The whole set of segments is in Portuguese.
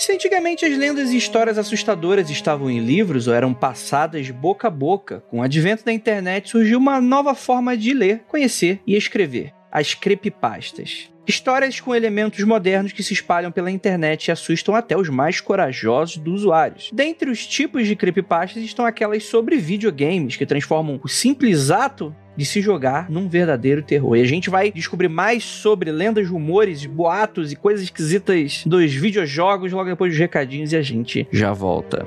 Se antigamente as lendas e histórias assustadoras estavam em livros ou eram passadas boca a boca, com o advento da internet surgiu uma nova forma de ler, conhecer e escrever: as creepypastas. Histórias com elementos modernos que se espalham pela internet e assustam até os mais corajosos dos usuários. Dentre os tipos de creepypastas estão aquelas sobre videogames, que transformam o simples ato de se jogar num verdadeiro terror. E a gente vai descobrir mais sobre lendas, rumores, boatos e coisas esquisitas dos videojogos logo depois dos recadinhos e a gente já volta.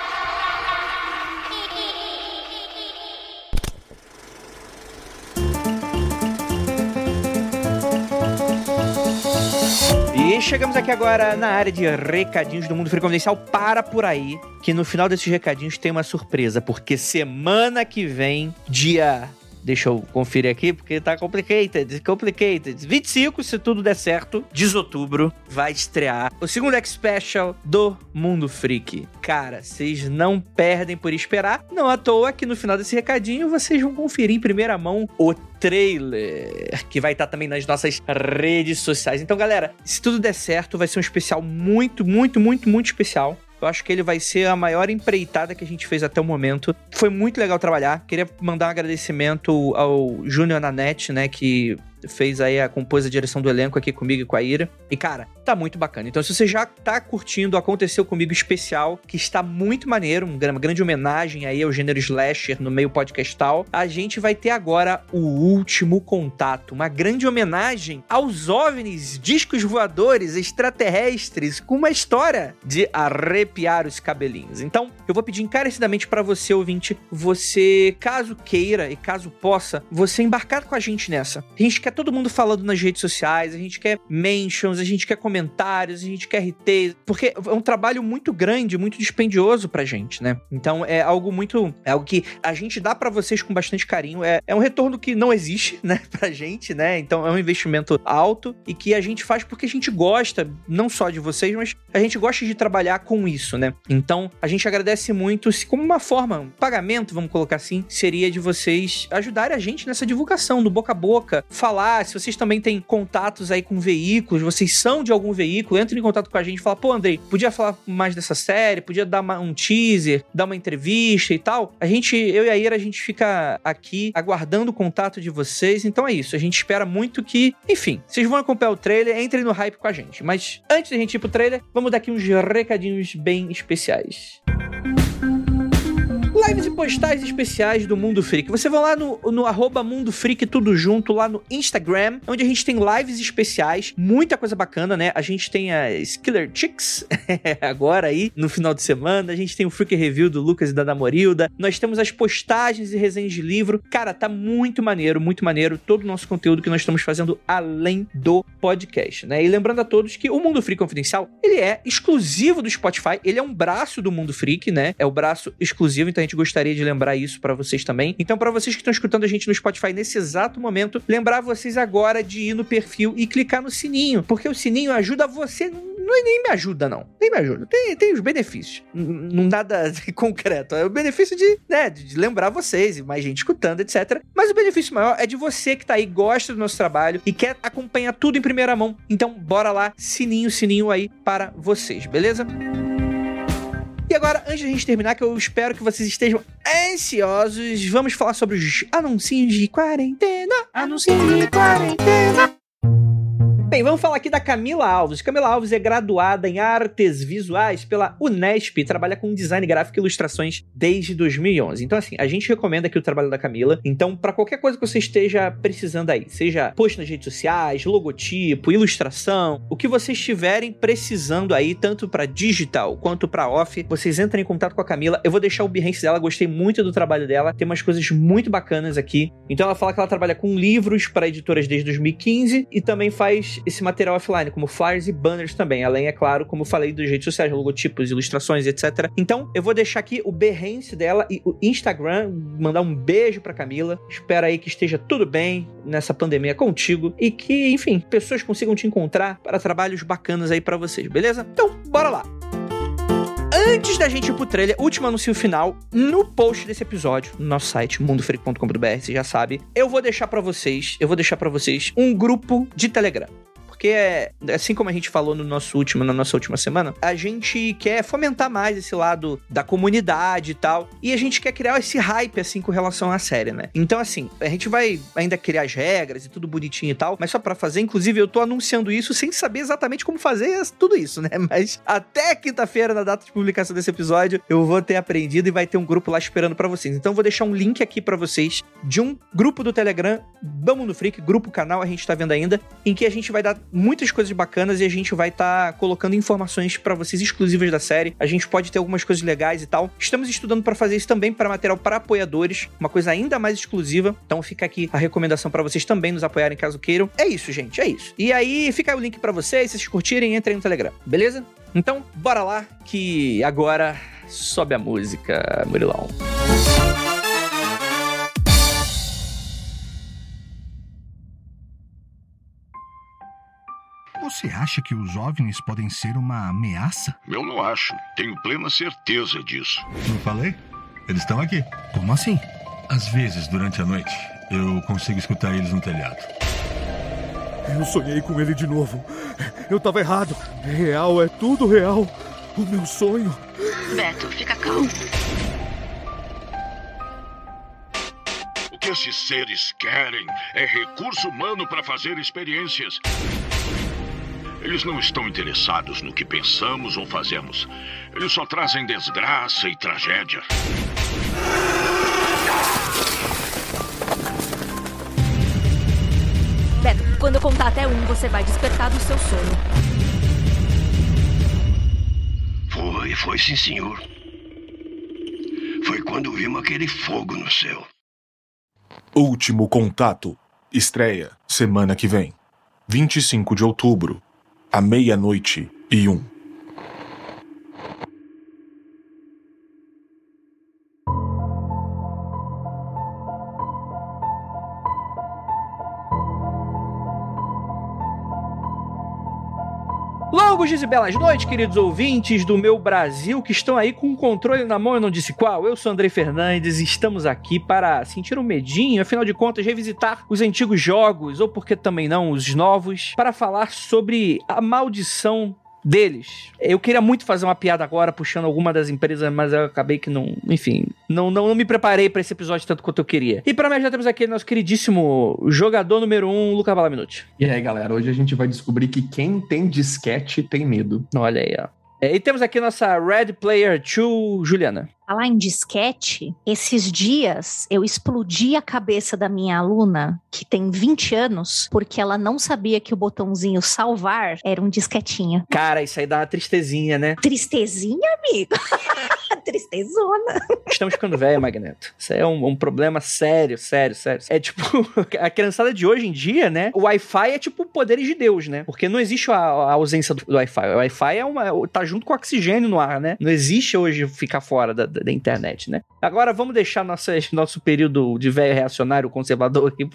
Chegamos aqui agora na área de recadinhos do Mundo Confidencial. Para por aí, que no final desses recadinhos tem uma surpresa, porque semana que vem, dia Deixa eu conferir aqui, porque tá complicated, complicated. 25, se tudo der certo, de outubro, vai estrear o segundo X-Special do Mundo Freak. Cara, vocês não perdem por esperar. Não à toa que no final desse recadinho vocês vão conferir em primeira mão o trailer, que vai estar também nas nossas redes sociais. Então, galera, se tudo der certo, vai ser um especial muito, muito, muito, muito especial. Eu acho que ele vai ser a maior empreitada que a gente fez até o momento. Foi muito legal trabalhar. Queria mandar um agradecimento ao Júnior Nanete, né, que fez aí a compôs a direção do elenco aqui comigo e com a Ira. E cara, tá muito bacana. Então se você já tá curtindo Aconteceu Comigo especial, que está muito maneiro, uma grande homenagem aí ao gênero slasher no meio podcastal, a gente vai ter agora o último contato, uma grande homenagem aos OVNIs, discos voadores extraterrestres, com uma história de arrepiar os cabelinhos. Então, eu vou pedir encarecidamente para você, ouvinte, você, caso queira e caso possa, você embarcar com a gente nessa. A gente quer todo mundo falando nas redes sociais, a gente quer mentions, a gente quer comentários, a gente quer RTs, porque é um trabalho muito grande, muito dispendioso pra gente, né? Então é algo muito. É algo que a gente dá para vocês com bastante carinho. É, é um retorno que não existe, né, pra gente, né? Então é um investimento alto e que a gente faz porque a gente gosta, não só de vocês, mas a gente gosta de trabalhar com isso, né? Então a gente agradece muito, se como uma forma, um pagamento, vamos colocar assim, seria de vocês ajudarem a gente nessa divulgação, do boca a boca, falar, se vocês também têm contatos aí com veículos, vocês são de algum veículo, entrem em contato com a gente e fala, pô, Andrei, podia falar mais dessa série, podia dar uma, um teaser, dar uma entrevista e tal. A gente, eu e a Ira, a gente fica aqui aguardando o contato de vocês. Então é isso. A gente espera muito que, enfim, vocês vão acompanhar o trailer, entrem no hype com a gente. Mas antes da gente ir pro trailer, vamos dar aqui uns recadinhos bem especiais. Lives e postais especiais do Mundo Freak. Você vai lá no, no arroba Mundo Freak, tudo junto, lá no Instagram, onde a gente tem lives especiais, muita coisa bacana, né? A gente tem a Skiller Chicks, agora aí, no final de semana. A gente tem o Freak Review do Lucas e da Damorilda. Nós temos as postagens e resenhas de livro. Cara, tá muito maneiro, muito maneiro todo o nosso conteúdo que nós estamos fazendo além do podcast, né? E lembrando a todos que o Mundo Freak Confidencial, ele é exclusivo do Spotify, ele é um braço do Mundo Freak, né? É o braço exclusivo, então a gente gostaria de lembrar isso para vocês também. Então, para vocês que estão escutando a gente no Spotify nesse exato momento, lembrar vocês agora de ir no perfil e clicar no sininho, porque o sininho ajuda você. Não, nem me ajuda, não. Nem me ajuda. Tem, tem os benefícios. Não nada concreto. É o benefício de, né, de lembrar vocês e mais gente escutando, etc. Mas o benefício maior é de você que tá aí, gosta do nosso trabalho e quer acompanhar tudo em primeira mão. Então, bora lá, sininho, sininho aí para vocês, beleza? E agora, antes de a gente terminar, que eu espero que vocês estejam ansiosos, vamos falar sobre os anúncios de quarentena. Anúncios de quarentena. Bem, vamos falar aqui da Camila Alves. Camila Alves é graduada em artes visuais pela Unesp e trabalha com design gráfico e ilustrações desde 2011. Então, assim, a gente recomenda aqui o trabalho da Camila. Então, para qualquer coisa que você esteja precisando aí, seja post nas redes sociais, logotipo, ilustração, o que vocês estiverem precisando aí, tanto para digital quanto para off, vocês entrem em contato com a Camila. Eu vou deixar o Behance dela, gostei muito do trabalho dela, tem umas coisas muito bacanas aqui. Então, ela fala que ela trabalha com livros para editoras desde 2015 e também faz esse material offline, como flyers e banners também, além, é claro, como falei, dos redes sociais, logotipos, ilustrações, etc. Então, eu vou deixar aqui o Behance dela e o Instagram, mandar um beijo pra Camila. Espero aí que esteja tudo bem nessa pandemia contigo e que, enfim, pessoas consigam te encontrar para trabalhos bacanas aí para vocês, beleza? Então, bora lá! Antes da gente ir pro trailer, último anúncio final, no post desse episódio, no nosso site, mundofreak.com.br, você já sabe, eu vou deixar para vocês, eu vou deixar para vocês um grupo de Telegram porque é, assim como a gente falou no nosso último, na nossa última semana, a gente quer fomentar mais esse lado da comunidade e tal, e a gente quer criar esse hype assim com relação à série, né? Então assim, a gente vai ainda criar as regras e tudo bonitinho e tal, mas só para fazer, inclusive eu tô anunciando isso sem saber exatamente como fazer tudo isso, né? Mas até quinta-feira na data de publicação desse episódio, eu vou ter aprendido e vai ter um grupo lá esperando para vocês. Então eu vou deixar um link aqui para vocês de um grupo do Telegram, Vamos no Freak, grupo canal, a gente tá vendo ainda, em que a gente vai dar muitas coisas bacanas e a gente vai estar tá colocando informações para vocês exclusivas da série. A gente pode ter algumas coisas legais e tal. Estamos estudando para fazer isso também para material para apoiadores, uma coisa ainda mais exclusiva. Então fica aqui a recomendação para vocês também nos apoiarem caso queiram. É isso, gente, é isso. E aí fica aí o link para vocês, se vocês curtirem, entrem no Telegram, beleza? Então, bora lá que agora sobe a música, Murilão. Música Você acha que os OVNIs podem ser uma ameaça? Eu não acho. Tenho plena certeza disso. Não falei? Eles estão aqui. Como assim? Às vezes, durante a noite, eu consigo escutar eles no telhado. Eu sonhei com ele de novo. Eu tava errado. Real, é tudo real. O meu sonho. Beto, fica calmo. O que esses seres querem é recurso humano para fazer experiências. Eles não estão interessados no que pensamos ou fazemos. Eles só trazem desgraça e tragédia. Beto, quando eu contar até um, você vai despertar do seu sono. Foi, foi sim, senhor. Foi quando vimos aquele fogo no céu. Último Contato. Estreia semana que vem. 25 de outubro, à meia-noite e um. Dias e belas noites, queridos ouvintes do meu Brasil que estão aí com o controle na mão, eu não disse qual. Eu sou Andrei Fernandes e estamos aqui para sentir um medinho, afinal de contas, revisitar os antigos jogos, ou porque também não, os novos, para falar sobre a maldição deles. Eu queria muito fazer uma piada agora, puxando alguma das empresas, mas eu acabei que não. Enfim, não, não, não me preparei para esse episódio tanto quanto eu queria. E para mim já temos aqui nosso queridíssimo jogador número 1, um, Luca Balaminuti. E aí, galera, hoje a gente vai descobrir que quem tem disquete tem medo. Olha aí, ó. É, e temos aqui nossa Red Player 2, Juliana. Falar em disquete, esses dias eu explodi a cabeça da minha aluna, que tem 20 anos, porque ela não sabia que o botãozinho salvar era um disquetinho. Cara, isso aí dá uma tristezinha, né? Tristezinha, amigo? Tristezona. Estamos ficando velho, Magneto. Isso é um, um, problema sério, sério, sério. É tipo, a criançada de hoje em dia, né? O Wi-Fi é tipo poderes de Deus, né? Porque não existe a, a ausência do, do Wi-Fi. O Wi-Fi é uma, tá junto com o oxigênio no ar, né? Não existe hoje ficar fora da, da internet, né? Agora vamos deixar nossa, nosso período de velho reacionário conservador aqui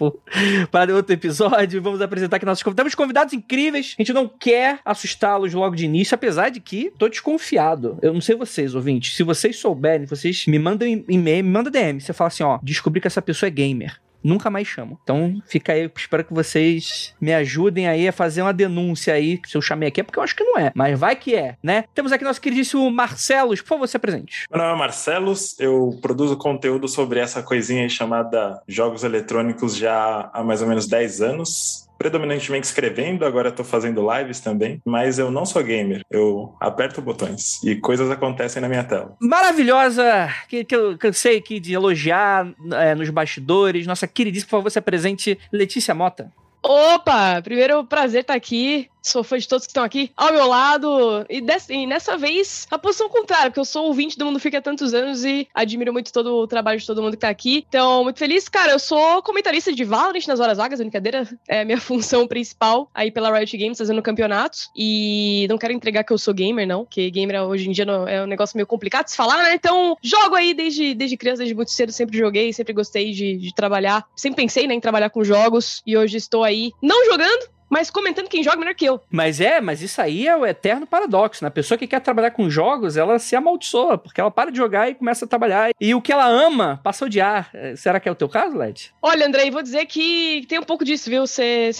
para outro episódio. Vamos apresentar aqui nossos convidados. Temos convidados incríveis. A gente não quer assustá-los logo de início, apesar de que tô desconfiado. Eu não sei vocês, ouvintes. Se vocês souberem, vocês me mandam e-mail, me manda DM. Você fala assim, ó, descobri que essa pessoa é gamer nunca mais chamo. Então fica aí, espero que vocês me ajudem aí a fazer uma denúncia aí, se eu chamei aqui é porque eu acho que não é, mas vai que é, né? Temos aqui nosso queridíssimo Marcelos, por favor, se apresente. Meu nome é Marcelos, eu produzo conteúdo sobre essa coisinha aí chamada jogos eletrônicos já há mais ou menos 10 anos. Predominantemente escrevendo, agora estou fazendo lives também, mas eu não sou gamer. Eu aperto botões e coisas acontecem na minha tela. Maravilhosa, que, que eu cansei aqui de elogiar é, nos bastidores. Nossa queridíssima, por favor, se apresente, Letícia Mota. Opa! Primeiro, prazer estar aqui. Sou fã de todos que estão aqui ao meu lado. E, dessa, e nessa vez, a posição contrária, porque eu sou ouvinte do Mundo Fica há tantos anos e admiro muito todo o trabalho de todo mundo que tá aqui. Então, muito feliz. Cara, eu sou comentarista de Valorant nas horas vagas, brincadeira. É minha função principal aí pela Riot Games, fazendo campeonatos. E não quero entregar que eu sou gamer, não, porque gamer hoje em dia é um negócio meio complicado de se falar, né? Então, jogo aí desde, desde criança, desde muito cedo, sempre joguei, sempre gostei de, de trabalhar. Sempre pensei né, em trabalhar com jogos e hoje estou aí não jogando, mas comentando quem joga melhor que eu. Mas é, mas isso aí é o eterno paradoxo, né? A pessoa que quer trabalhar com jogos, ela se amaldiçoa, porque ela para de jogar e começa a trabalhar. E o que ela ama, passa a odiar. É, será que é o teu caso, Led? Olha, Andrei, vou dizer que tem um pouco disso, viu? Você,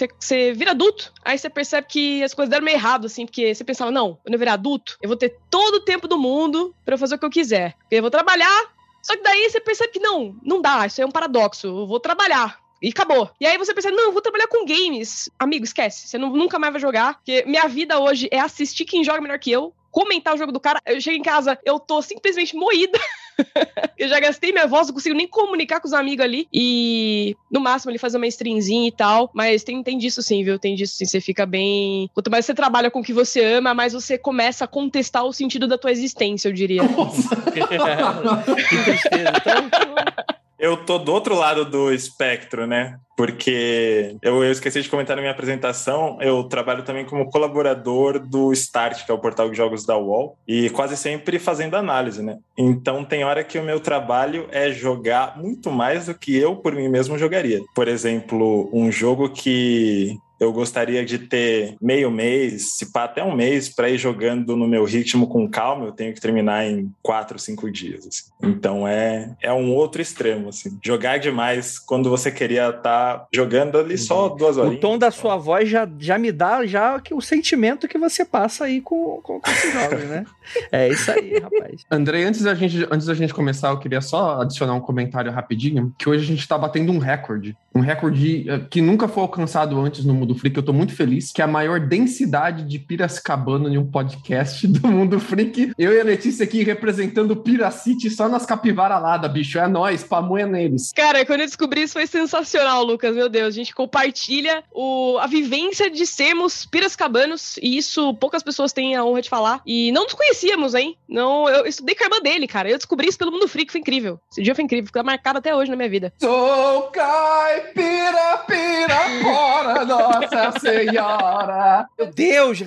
vira adulto, aí você percebe que as coisas deram meio errado, assim, porque você pensava, não, quando eu virar adulto, eu vou ter todo o tempo do mundo para eu fazer o que eu quiser. Eu vou trabalhar, só que daí você percebe que não, não dá, isso é um paradoxo. Eu vou trabalhar, e acabou. E aí você pensa, não, eu vou trabalhar com games. Amigo, esquece. Você não, nunca mais vai jogar. Porque minha vida hoje é assistir quem joga melhor que eu, comentar o jogo do cara. Eu chego em casa, eu tô simplesmente moída. eu já gastei minha voz, não consigo nem comunicar com os amigos ali. E no máximo ele fazer uma streamzinha e tal. Mas tem, tem disso sim, viu? Tem disso sim. Você fica bem. Quanto mais você trabalha com o que você ama, mais você começa a contestar o sentido da tua existência, eu diria. Nossa. que tristeza. Então, eu tô do outro lado do espectro, né? Porque eu, eu, esqueci de comentar na minha apresentação, eu trabalho também como colaborador do Start, que é o portal de jogos da UOL, e quase sempre fazendo análise, né? Então tem hora que o meu trabalho é jogar muito mais do que eu por mim mesmo jogaria. Por exemplo, um jogo que eu gostaria de ter meio mês, se pá, até um mês, para ir jogando no meu ritmo com calma. Eu tenho que terminar em quatro, cinco dias. Assim. Então é, é um outro extremo. Assim. Jogar demais quando você queria estar tá jogando ali só uhum. duas horas. O tom da sua voz já, já me dá já que o sentimento que você passa aí com, com, com esses jogos, né? É isso aí, rapaz. Andrei, antes da, gente, antes da gente começar, eu queria só adicionar um comentário rapidinho, que hoje a gente está batendo um recorde. Um recorde eh, que nunca foi alcançado antes no Mundo Freak. Eu tô muito feliz, que é a maior densidade de Piracicabana em um podcast do Mundo Freak. Eu e a Letícia aqui representando Piracite só nas capivaraladas, bicho. É nós, pamonha neles. Cara, quando eu descobri isso foi sensacional, Lucas. Meu Deus, a gente compartilha o, a vivência de sermos piracicabanos e isso poucas pessoas têm a honra de falar. E não nos conhecíamos, hein? Não, eu estudei com a irmã dele, cara. Eu descobri isso pelo Mundo Freak, foi incrível. Esse dia foi incrível, ficou marcado até hoje na minha vida. Sou caipira, pira, fora, nossa senhora. Meu Deus,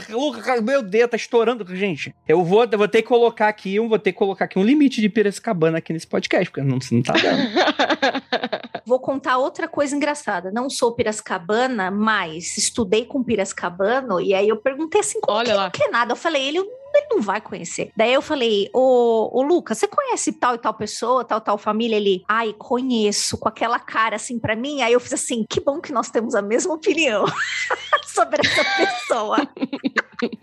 meu Deus, tá estourando, gente. Eu vou, eu vou ter que colocar aqui, eu vou ter que colocar aqui um limite de Piracicabana aqui nesse podcast, porque não, não tá dando. Vou contar outra coisa engraçada. Não sou piracicabana, mas estudei com piracicabano, e aí eu perguntei assim, como Olha que lá. não quer nada? Eu falei, ele, ele não vai conhecer. Daí eu falei, ô, ô Lucas, você conhece tal e tal pessoa, tal tal família? Ele, ai, conheço, com aquela cara assim para mim. Aí eu fiz assim, que bom que nós temos a mesma opinião sobre essa pessoa.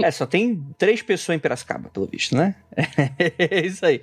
É, só tem três pessoas em Piracicaba, pelo visto, né? É isso aí.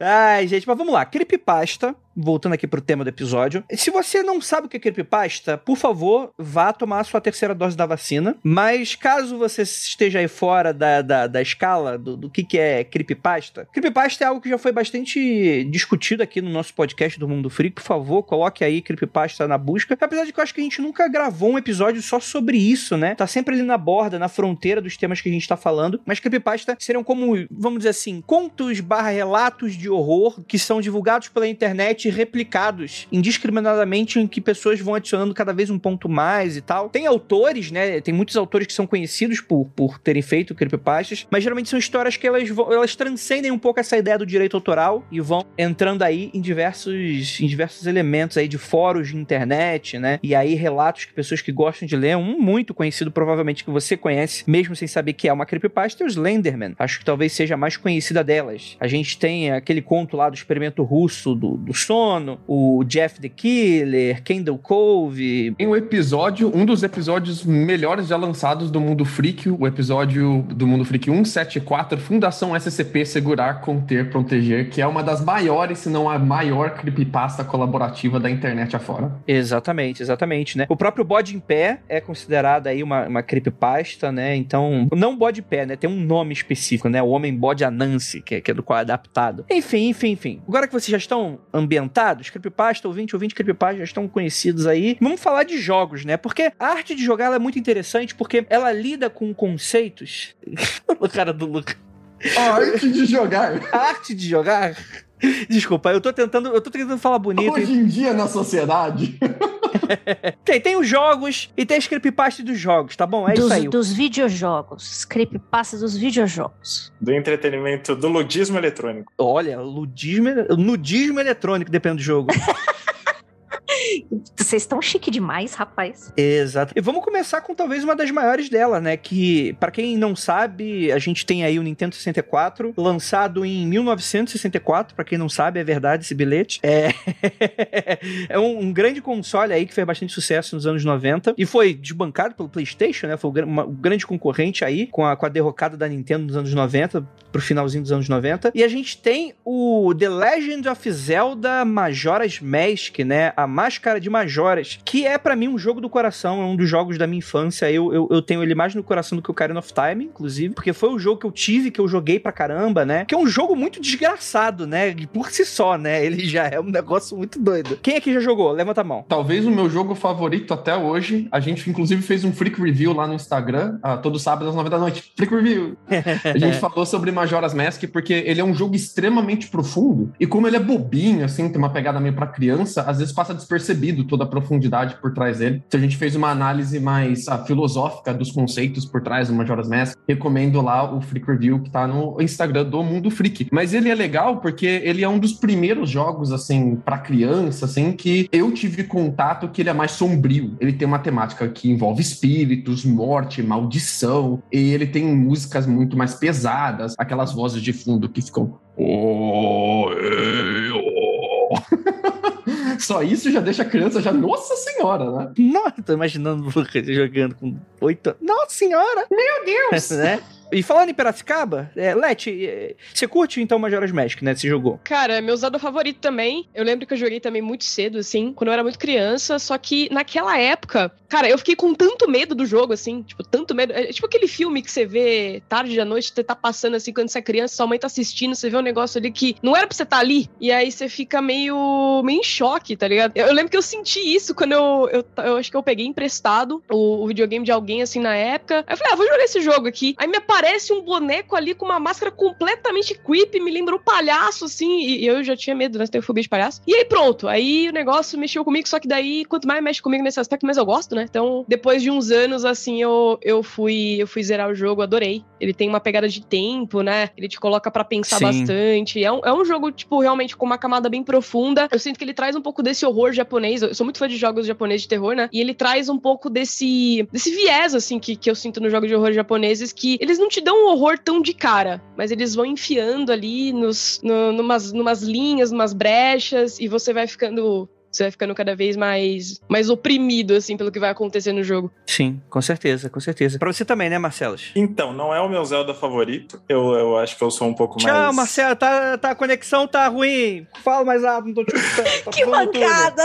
Ai, gente, mas vamos lá. Creepypasta, voltando aqui pro tema do episódio. Se você não sabe o que é creepypasta, por favor, vá tomar a sua terceira dose da vacina. Mas caso você esteja aí fora da, da, da escala do, do que, que é creepypasta, creepypasta é algo que já foi bastante discutido aqui no nosso podcast do Mundo Freak. Por favor, coloque aí creepypasta na busca. Apesar de que eu acho que a gente nunca gravou um episódio só sobre isso, né? Tá sempre ali na borda, na fronteira dos temas que a gente tá falando. Mas creepypasta seriam como, vamos dizer assim, contos barra relatos de horror que são divulgados pela internet e replicados indiscriminadamente em que pessoas vão adicionando cada vez um ponto mais e tal. Tem autores, né? Tem muitos autores que são conhecidos por, por terem feito creepypastas, mas geralmente são histórias que elas, elas transcendem um pouco essa ideia do direito autoral e vão entrando aí em diversos, em diversos elementos aí de fóruns de internet, né? E aí relatos que pessoas que gostam de ler, um muito conhecido provavelmente que você conhece, mesmo sem saber que é uma creepypasta, é o Slenderman. Acho que talvez seja mais mais conhecida delas. A gente tem aquele conto lá do experimento russo do, do sono, o Jeff the Killer, Kendall Cove. Tem um episódio, um dos episódios melhores já lançados do Mundo Freak, o episódio do Mundo Freak 174, Fundação SCP Segurar, Conter, Proteger, que é uma das maiores, se não a maior creepypasta colaborativa da internet afora. Exatamente, exatamente, né? O próprio Bode em Pé é considerado aí uma, uma creepypasta, né? Então, não Bode em Pé, né? Tem um nome específico, né? O Homem Bode Anansi, que, é, que é do qual é adaptado. Enfim, enfim, enfim. Agora que vocês já estão ambientados, creepypasta, ouvinte, ouvinte, creepypasta já estão conhecidos aí, vamos falar de jogos, né? Porque a arte de jogar é muito interessante porque ela lida com conceitos. o cara do Lucas. A arte de jogar. A arte de jogar. Desculpa, eu tô tentando, eu tô tentando falar bonito. Hoje em dia na sociedade. tem, tem os jogos e tem as creepypastas dos jogos, tá bom? É dos, isso aí. Dos videojogos. Creepypastas dos videojogos. Do entretenimento, do ludismo eletrônico. Olha, ludismo, nudismo eletrônico, depende do jogo. Vocês estão chique demais, rapaz. Exato. E vamos começar com talvez uma das maiores dela, né? Que, para quem não sabe, a gente tem aí o Nintendo 64, lançado em 1964, para quem não sabe, é verdade esse bilhete. É, é um, um, grande console aí que fez bastante sucesso nos anos 90 e foi desbancado pelo PlayStation, né? Foi um grande concorrente aí com a, com a derrocada da Nintendo nos anos 90 pro finalzinho dos anos 90. E a gente tem o The Legend of Zelda Majora's Mask, né? A Máscara de Majoras, que é para mim um jogo do coração, é um dos jogos da minha infância. Eu, eu, eu, tenho ele mais no coração do que o Ocarina of Time, inclusive, porque foi o jogo que eu tive, que eu joguei pra caramba, né? Que é um jogo muito desgraçado, né? Por si só, né? Ele já é um negócio muito doido. Quem aqui já jogou? Levanta a mão. Talvez o meu jogo favorito até hoje. A gente, inclusive, fez um Freak Review lá no Instagram, uh, todo sábado às nove da noite. Freak Review! a gente falou sobre Majora's Mask porque ele é um jogo extremamente profundo e como ele é bobinho, assim, tem uma pegada meio pra criança, às vezes passa despercebido toda a profundidade por trás dele. Então a gente fez uma análise mais a, ah, filosófica dos conceitos por trás do Majora's Mask. Recomendo lá o Freak Review que tá no Instagram do Mundo Freak. Mas ele é legal porque ele é um dos primeiros jogos, assim, para criança, assim, que eu tive contato que ele é mais sombrio. Ele tem uma temática que envolve espíritos, morte, maldição, e ele tem músicas muito mais pesadas, aquelas vozes de fundo que ficam. Oh, Só isso já deixa a criança já, nossa senhora, né? Nossa, tô imaginando o Lucas jogando com oito anos. Nossa senhora! Meu Deus! né? E falando em Piracicaba, é, Leti, é, você curte então Majora's Mask, né? Você jogou? Cara, é meu usado favorito também. Eu lembro que eu joguei também muito cedo, assim, quando eu era muito criança. Só que naquela época, cara, eu fiquei com tanto medo do jogo, assim, tipo, tanto medo. É tipo aquele filme que você vê tarde da noite, você tá passando assim, quando você é criança, sua mãe tá assistindo, você vê um negócio ali que não era pra você estar tá ali. E aí você fica meio, meio em choque, tá ligado? Eu, eu lembro que eu senti isso quando eu, eu, eu acho que eu peguei emprestado o, o videogame de alguém, assim, na época. Aí eu falei, ah, vou jogar esse jogo aqui. Aí me aparece aparece um boneco ali com uma máscara completamente creepy, me lembrou um palhaço, assim, e eu já tinha medo, né? Tenho fobia de palhaço. E aí pronto, aí o negócio mexeu comigo, só que daí, quanto mais mexe comigo nesse aspecto, mais eu gosto, né? Então, depois de uns anos, assim, eu, eu fui eu fui zerar o jogo, adorei. Ele tem uma pegada de tempo, né? Ele te coloca para pensar Sim. bastante. É um, é um jogo, tipo, realmente com uma camada bem profunda. Eu sinto que ele traz um pouco desse horror japonês. Eu sou muito fã de jogos japoneses de terror, né? E ele traz um pouco desse, desse viés, assim, que, que eu sinto nos jogos de horror japoneses, que eles não te dão um horror tão de cara, mas eles vão enfiando ali nos, no, numas, numas linhas, numas brechas, e você vai ficando você vai ficando cada vez mais, mais oprimido, assim, pelo que vai acontecer no jogo. Sim, com certeza, com certeza. Pra você também, né, Marcelos? Então, não é o meu Zelda favorito. Eu, eu acho que eu sou um pouco Tchau, mais. Tchau, Marcelo, tá, tá, a conexão tá ruim. Fala mais alto, não tô te escutando. Tá que mancada!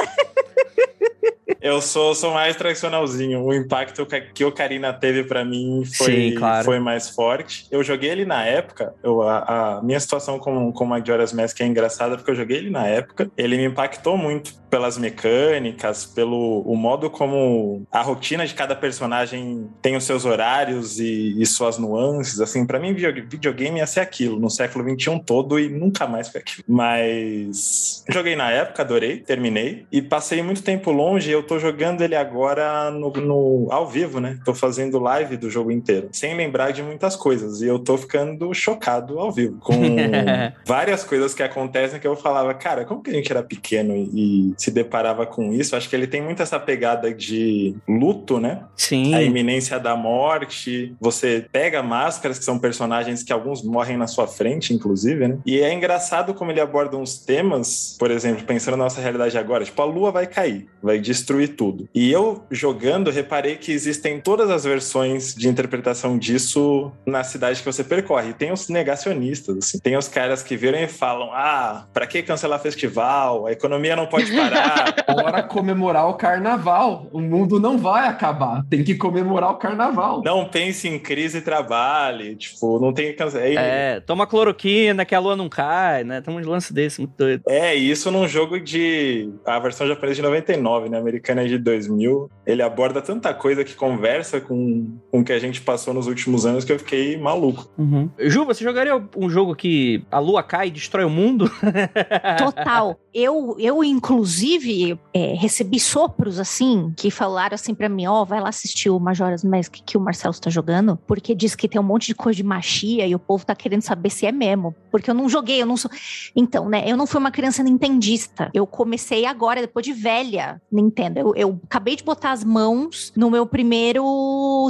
Eu sou, sou mais tradicionalzinho. O impacto que o Karina teve para mim foi, Sim, claro. foi mais forte. Eu joguei ele na época. Eu, a, a minha situação com, com Majora's Mask é engraçada porque eu joguei ele na época. Ele me impactou muito pelas mecânicas, pelo o modo como a rotina de cada personagem tem os seus horários e, e suas nuances. Assim, para mim, videogame ia ser aquilo no século XXI todo e nunca mais foi aquilo. Mas joguei na época, adorei, terminei e passei muito tempo longe. Eu tô tô jogando ele agora no, no, ao vivo, né? Tô fazendo live do jogo inteiro, sem lembrar de muitas coisas. E eu tô ficando chocado ao vivo, com várias coisas que acontecem que eu falava, cara, como que a gente era pequeno e, e se deparava com isso? Acho que ele tem muito essa pegada de luto, né? Sim. A iminência da morte. Você pega máscaras, que são personagens que alguns morrem na sua frente, inclusive, né? E é engraçado como ele aborda uns temas, por exemplo, pensando na nossa realidade agora, tipo, a lua vai cair, vai destruir tudo. E eu, jogando, reparei que existem todas as versões de interpretação disso na cidade que você percorre. Tem os negacionistas, assim. Tem os caras que viram e falam: ah, pra que cancelar festival? A economia não pode parar. Bora comemorar o carnaval. O mundo não vai acabar. Tem que comemorar o carnaval. Não pense em crise e trabalhe. Tipo, não tem que cancelar. É, toma cloroquina que a lua não cai, né? Tem uns lances desse muito doido. É, isso num jogo de. A versão japonesa de 99, né? Americana é de 2000. Ele aborda tanta coisa que conversa com, com o que a gente passou nos últimos anos que eu fiquei maluco. Uhum. Ju, você jogaria um jogo que a lua cai e destrói o mundo? Total. Eu, eu inclusive, é, recebi sopros assim, que falaram assim pra mim: ó, oh, vai lá assistir o Majora's Mask que o Marcelo está jogando, porque diz que tem um monte de coisa de machia e o povo tá querendo saber se é mesmo. Porque eu não joguei, eu não sou. Então, né, eu não fui uma criança nintendista. Eu comecei agora, depois de velha, Nintendo. Eu, eu acabei de botar as mãos no meu primeiro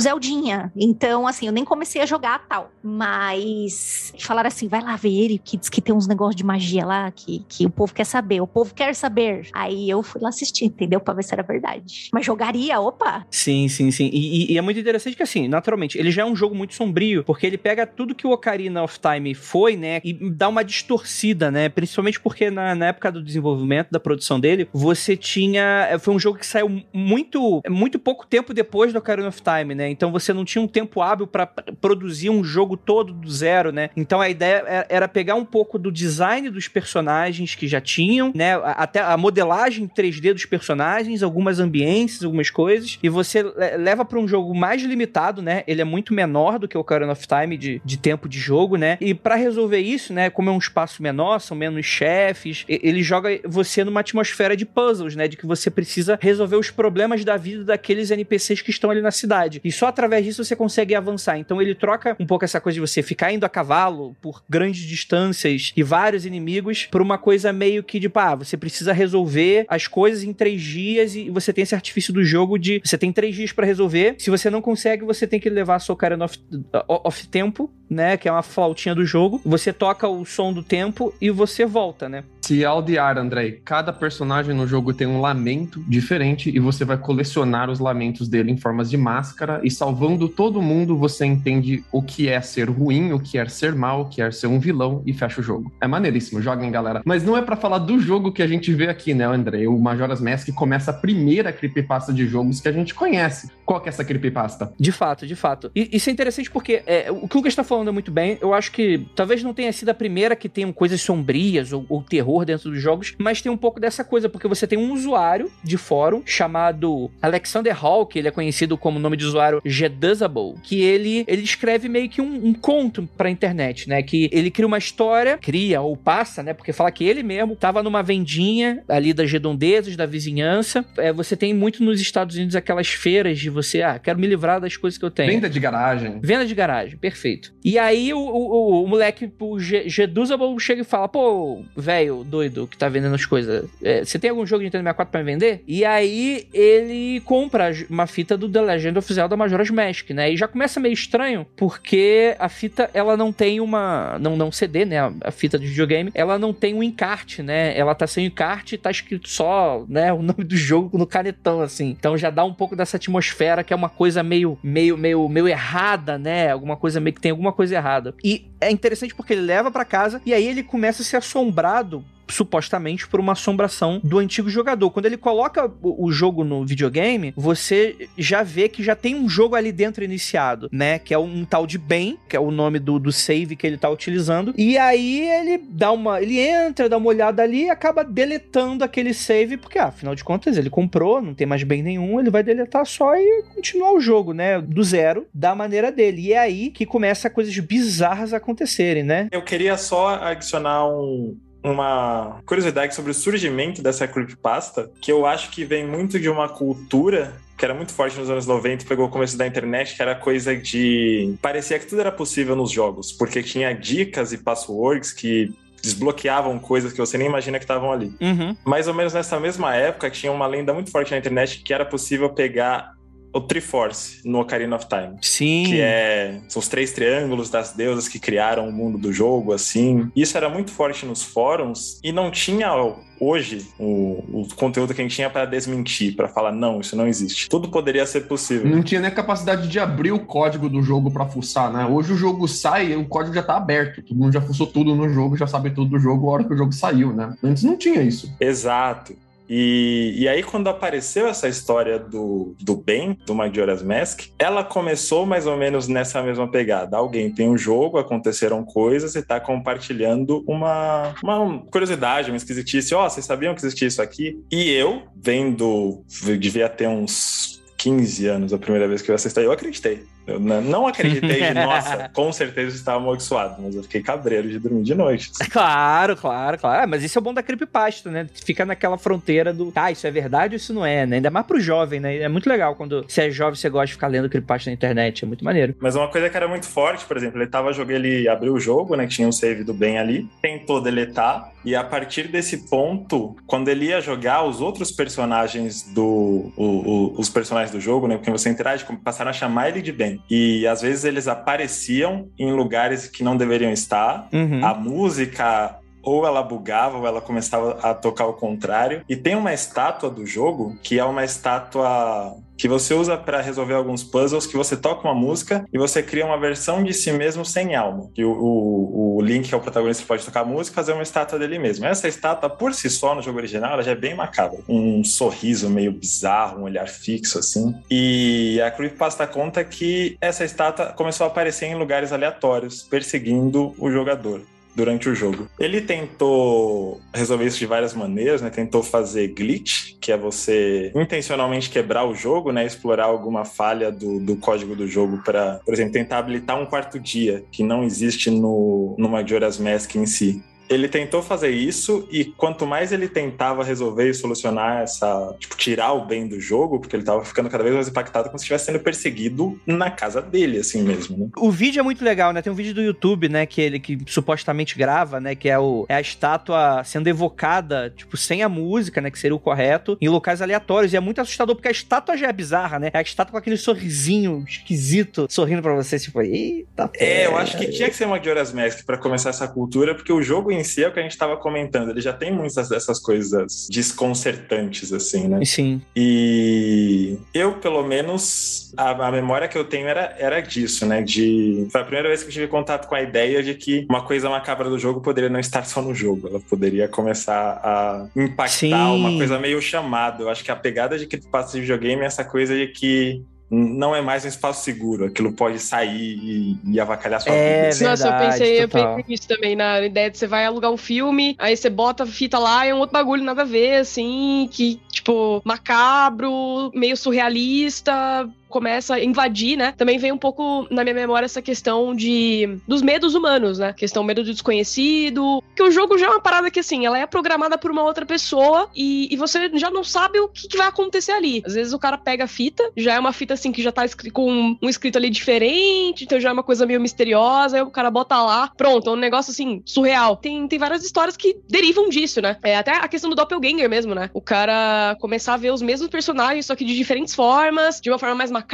Zeldinha. Então, assim, eu nem comecei a jogar tal. Mas falaram assim: vai lá ver ele, que diz que tem uns negócios de magia lá que, que o povo quer saber. O povo quer saber. Aí eu fui lá assistir, entendeu? Pra ver se era verdade. Mas jogaria, opa! Sim, sim, sim. E, e, é muito interessante que, assim, naturalmente, ele já é um jogo muito sombrio, porque ele pega tudo que o Ocarina of Time foi, né, e dá uma distorcida, né? Principalmente porque na, na época do desenvolvimento, da produção dele, você tinha. Foi um jogo que saiu muito, muito pouco tempo depois do Ocarina of Time, né? Então você não tinha um tempo hábil para produzir um jogo todo do zero, né? Então a ideia era pegar um pouco do design dos personagens que já tinham, né? Até a modelagem 3D dos personagens, algumas ambiências, algumas coisas, e você leva para um jogo mais limitado, né? Ele é muito menor do que o Ocarina of Time de, de tempo de jogo, né? E para resolver isso, né? Como é um espaço menor, são menos chefes, ele joga você numa atmosfera de puzzles, né? De que você precisa resolver os problemas da vida daqueles NPCs que estão ali na cidade. E só através disso você consegue avançar. Então ele troca um pouco essa coisa de você ficar indo a cavalo por grandes distâncias e vários inimigos por uma coisa meio que de, pá, você precisa resolver as coisas em três dias e você tem esse artifício do jogo de você tem três dias para resolver. Se você não consegue, você tem que levar a sua Ocarina of, of Tempo, né? Que é uma flautinha do jogo. Você toca o som do tempo e você volta, né? Se aldear, Andrei, cada personagem no jogo tem um lamento diferente e você vai colecionar os lamentos dele em formas de máscara e salvando todo mundo, você entende o que é ser ruim, o que é ser mal, o que é ser um vilão e fecha o jogo. É maneiríssimo, joguem, galera. Mas não é para falar do jogo que a gente vê aqui, né, Andrei? O Majora's Mask começa a primeira creepypasta de jogos que a gente conhece. Qual que é essa creepypasta? De fato, de fato. E isso é interessante porque é, o que o Lucas está falando é muito bem. Eu acho que talvez não tenha sido a primeira que tenha coisas sombrias ou, ou terror dentro dos jogos, mas tem um pouco dessa coisa, porque você tem um usuário de fórum chamado Alexander Hall, que ele é conhecido como nome de usuário Geduzable, que ele, ele escreve meio que um, um conto pra internet, né? Que ele cria uma história, cria ou passa, né? Porque fala que ele mesmo tava numa vendinha ali das redondezas, da vizinhança. É, você tem muito nos Estados Unidos aquelas feiras de você, ah, quero me livrar das coisas que eu tenho. Venda de garagem. Venda de garagem, perfeito. E aí o, o, o moleque, o Geduzable, chega e fala, pô, velho, doido, que tá vendendo as coisas, é, você tem algum jogo de Nintendo 64 pra vender? E aí ele compra uma fita do The Legend of Zelda Majora's Mask, né? E já começa meio estranho, porque a fita, ela não tem uma... Não, não CD, né? A, a fita de videogame, ela não tem um encarte, né? Ela tá sem encarte e tá escrito só, né? O nome do jogo no canetão, assim. Então já dá um pouco dessa atmosfera que é uma coisa meio, meio, meio, meio errada, né? Alguma coisa meio que tem alguma coisa errada. E é interessante porque ele leva para casa e aí ele começa a ser assombrado supostamente por uma assombração do antigo jogador. Quando ele coloca o jogo no videogame, você já vê que já tem um jogo ali dentro iniciado, né? Que é um tal de Ben, que é o nome do, do save que ele tá utilizando. E aí ele dá uma. Ele entra, dá uma olhada ali e acaba deletando aquele save, porque, ah, afinal de contas, ele comprou, não tem mais bem nenhum, ele vai deletar só e continuar o jogo, né? Do zero, da maneira dele. E é aí que começa coisas bizarras acontecerem, né? Eu queria só adicionar um, uma curiosidade sobre o surgimento dessa creepypasta, que eu acho que vem muito de uma cultura que era muito forte nos anos 90, pegou o começo da internet, que era coisa de. Parecia que tudo era possível nos jogos, porque tinha dicas e passwords que desbloqueavam coisas que você nem imagina que estavam ali. Uhum. Mais ou menos nessa mesma época, tinha uma lenda muito forte na internet que era possível pegar o Triforce no Ocarina of Time. Sim. Que é. São os três triângulos das deusas que criaram o mundo do jogo, assim. Isso era muito forte nos fóruns e não tinha hoje o, o conteúdo que a gente tinha para desmentir, para falar, não, isso não existe. Tudo poderia ser possível. Não tinha nem capacidade de abrir o código do jogo para fuçar, né? Hoje o jogo sai e o código já tá aberto. Todo mundo já fuçou tudo no jogo, já sabe tudo do jogo a hora que o jogo saiu, né? Antes não tinha isso. Exato. E, e aí, quando apareceu essa história do, do Ben, do Majora's Mask, ela começou mais ou menos nessa mesma pegada. Alguém tem um jogo, aconteceram coisas e tá compartilhando uma, uma curiosidade, uma esquisitice. Ó, oh, vocês sabiam que existia isso aqui? E eu, vendo, devia ter uns 15 anos a primeira vez que eu assisti, eu acreditei. Eu não acreditei de, nossa, com certeza estava amaldiçoado, mas eu fiquei cabreiro de dormir de noite. Assim. Claro, claro, claro. Ah, mas isso é o bom da creepypasta, né? Fica naquela fronteira do, ah, isso é verdade ou isso não é, né? Ainda mais pro jovem, né? É muito legal quando você é jovem você gosta de ficar lendo creepypasta na internet, é muito maneiro. Mas uma coisa que era muito forte, por exemplo, ele tava jogando, ele abriu o jogo, né, que tinha um save do bem ali, tentou deletar, e a partir desse ponto, quando ele ia jogar, os outros personagens do, o, o, os personagens do jogo, né, com quem você interage, passaram a chamar ele de bem. E às vezes eles apareciam em lugares que não deveriam estar. Uhum. A música ou ela bugava ou ela começava a tocar ao contrário. E tem uma estátua do jogo que é uma estátua que você usa para resolver alguns puzzles, que você toca uma música e você cria uma versão de si mesmo sem alma. E o, o, o Link, que é o protagonista, pode tocar música e fazer uma estátua dele mesmo. Essa estátua, por si só, no jogo original, ela já é bem macabra. Um sorriso meio bizarro, um olhar fixo, assim. E a Creepypasta conta que essa estátua começou a aparecer em lugares aleatórios, perseguindo o jogador durante o jogo. Ele tentou resolver isso de várias maneiras, né? Tentou fazer glitch, que é você intencionalmente quebrar o jogo, né? Explorar alguma falha do, do código do jogo para, por exemplo, tentar habilitar um quarto dia que não existe no, no Majora's Mask em si ele tentou fazer isso e quanto mais ele tentava resolver e solucionar essa, tipo, tirar o bem do jogo, porque ele tava ficando cada vez mais impactado como se estivesse sendo perseguido na casa dele, assim mesmo, né? O vídeo é muito legal, né? Tem um vídeo do YouTube, né, que ele que supostamente grava, né, que é, o, é a estátua sendo evocada, tipo, sem a música, né, que seria o correto, em locais aleatórios. E é muito assustador, porque a estátua já é bizarra, né? É a estátua com aquele sorrisinho esquisito sorrindo para você, tipo, eita. É, eu acho que tinha que ser uma Majora's Mask para começar essa cultura, porque o jogo em si é o que a gente estava comentando. Ele já tem muitas dessas coisas desconcertantes, assim, né? Sim. E eu, pelo menos, a, a, memória que eu tenho era, era disso, né? De. Foi a primeira vez que eu tive contato com a ideia de que uma coisa macabra do jogo poderia não estar só no jogo. Ela poderia começar a impactar Sim. uma coisa meio chamada. Eu acho que a pegada de que tu passa de videogame é essa coisa de que não é mais um espaço seguro. Aquilo pode sair e, e avacalhar sua é, vida. Nossa, eu pensei, eu pensei nisso também, na ideia de você vai alugar um filme, aí você bota a fita lá, é um outro bagulho nada a ver, assim, que, tipo, macabro, meio surrealista, começa a invadir, né? Também vem um pouco na minha memória essa questão de dos medos humanos, né? Questão medo do desconhecido. Que o jogo já é uma parada que, assim, ela é programada por uma outra pessoa e, e você já não sabe o que, que, vai acontecer ali. Às vezes o cara pega a fita, já é uma fita, assim, que já tá com um, escrito ali diferente, então já é uma coisa meio misteriosa, aí o cara bota lá, pronto, é um negócio, assim, surreal. Tem, tem várias histórias que derivam disso, né? É até a questão do doppelganger mesmo, né? O cara começar a ver os mesmos personagens, só que de diferentes formas, de uma forma mais macabra,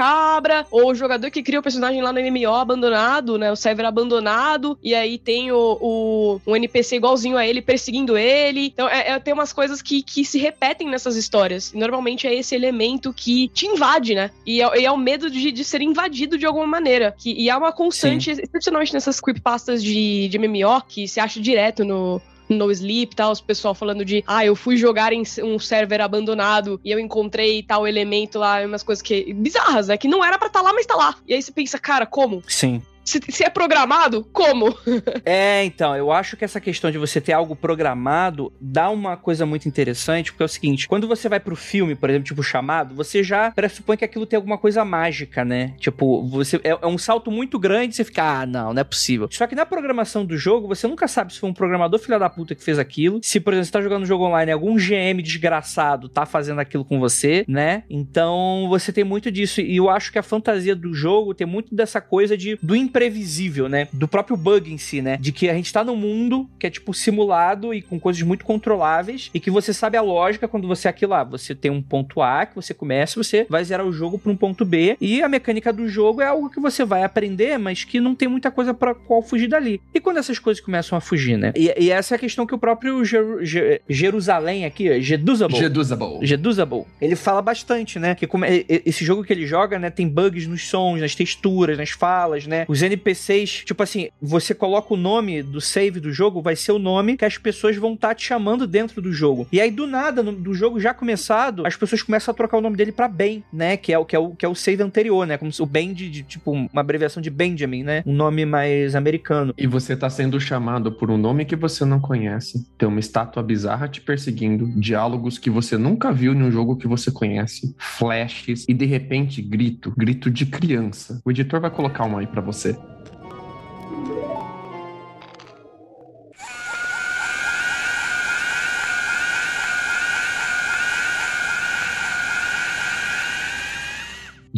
ou o jogador que cria o personagem lá no MMO abandonado, né? O server abandonado, e aí tem o, o um NPC igualzinho a ele perseguindo ele. Então, é, é, tem umas coisas que, que se repetem nessas histórias. E normalmente é esse elemento que te invade, né? E é, e é o medo de, de ser invadido de alguma maneira. Que, e é uma constante, Sim. especialmente nessas creepypastas de, de MMO, que se acha direto no, no Sleep tal, os pessoal falando de, ah, eu fui jogar em um server abandonado e eu encontrei tal elemento lá, umas coisas que bizarras, né? Que não era para estar tá lá, mas tá lá. E aí você pensa, cara, como? Sim. Se, se é programado, como? é, então, eu acho que essa questão de você ter algo programado dá uma coisa muito interessante, porque é o seguinte, quando você vai pro filme, por exemplo, tipo chamado, você já pressupõe que aquilo tem alguma coisa mágica, né? Tipo, você é, é um salto muito grande, você fica, ah, não, não é possível. Só que na programação do jogo, você nunca sabe se foi um programador filho da puta que fez aquilo, se, por exemplo, você tá jogando um jogo online, algum GM desgraçado tá fazendo aquilo com você, né? Então, você tem muito disso, e eu acho que a fantasia do jogo tem muito dessa coisa de do imprevisível, né? Do próprio bug em si, né? De que a gente tá num mundo que é tipo simulado e com coisas muito controláveis e que você sabe a lógica quando você é aquilo lá, você tem um ponto A que você começa, você vai zerar o jogo para um ponto B e a mecânica do jogo é algo que você vai aprender, mas que não tem muita coisa para qual fugir dali. E quando essas coisas começam a fugir, né? E, e essa é a questão que o próprio Jer Jer Jerusalém aqui, Jedusable, Jedusable, Jedusable, ele fala bastante, né? Que como, esse jogo que ele joga, né, tem bugs nos sons, nas texturas, nas falas, né? Os NPCs, tipo assim, você coloca o nome do save do jogo, vai ser o nome que as pessoas vão estar tá te chamando dentro do jogo. E aí do nada, no, do jogo já começado, as pessoas começam a trocar o nome dele para Ben, né? Que é o que é o que é o save anterior, né? Como se o Ben de, de, tipo uma abreviação de Benjamin, né? Um nome mais americano. E você tá sendo chamado por um nome que você não conhece. Tem uma estátua bizarra te perseguindo, diálogos que você nunca viu em um jogo que você conhece, flashes e de repente grito, grito de criança. O editor vai colocar uma aí para você.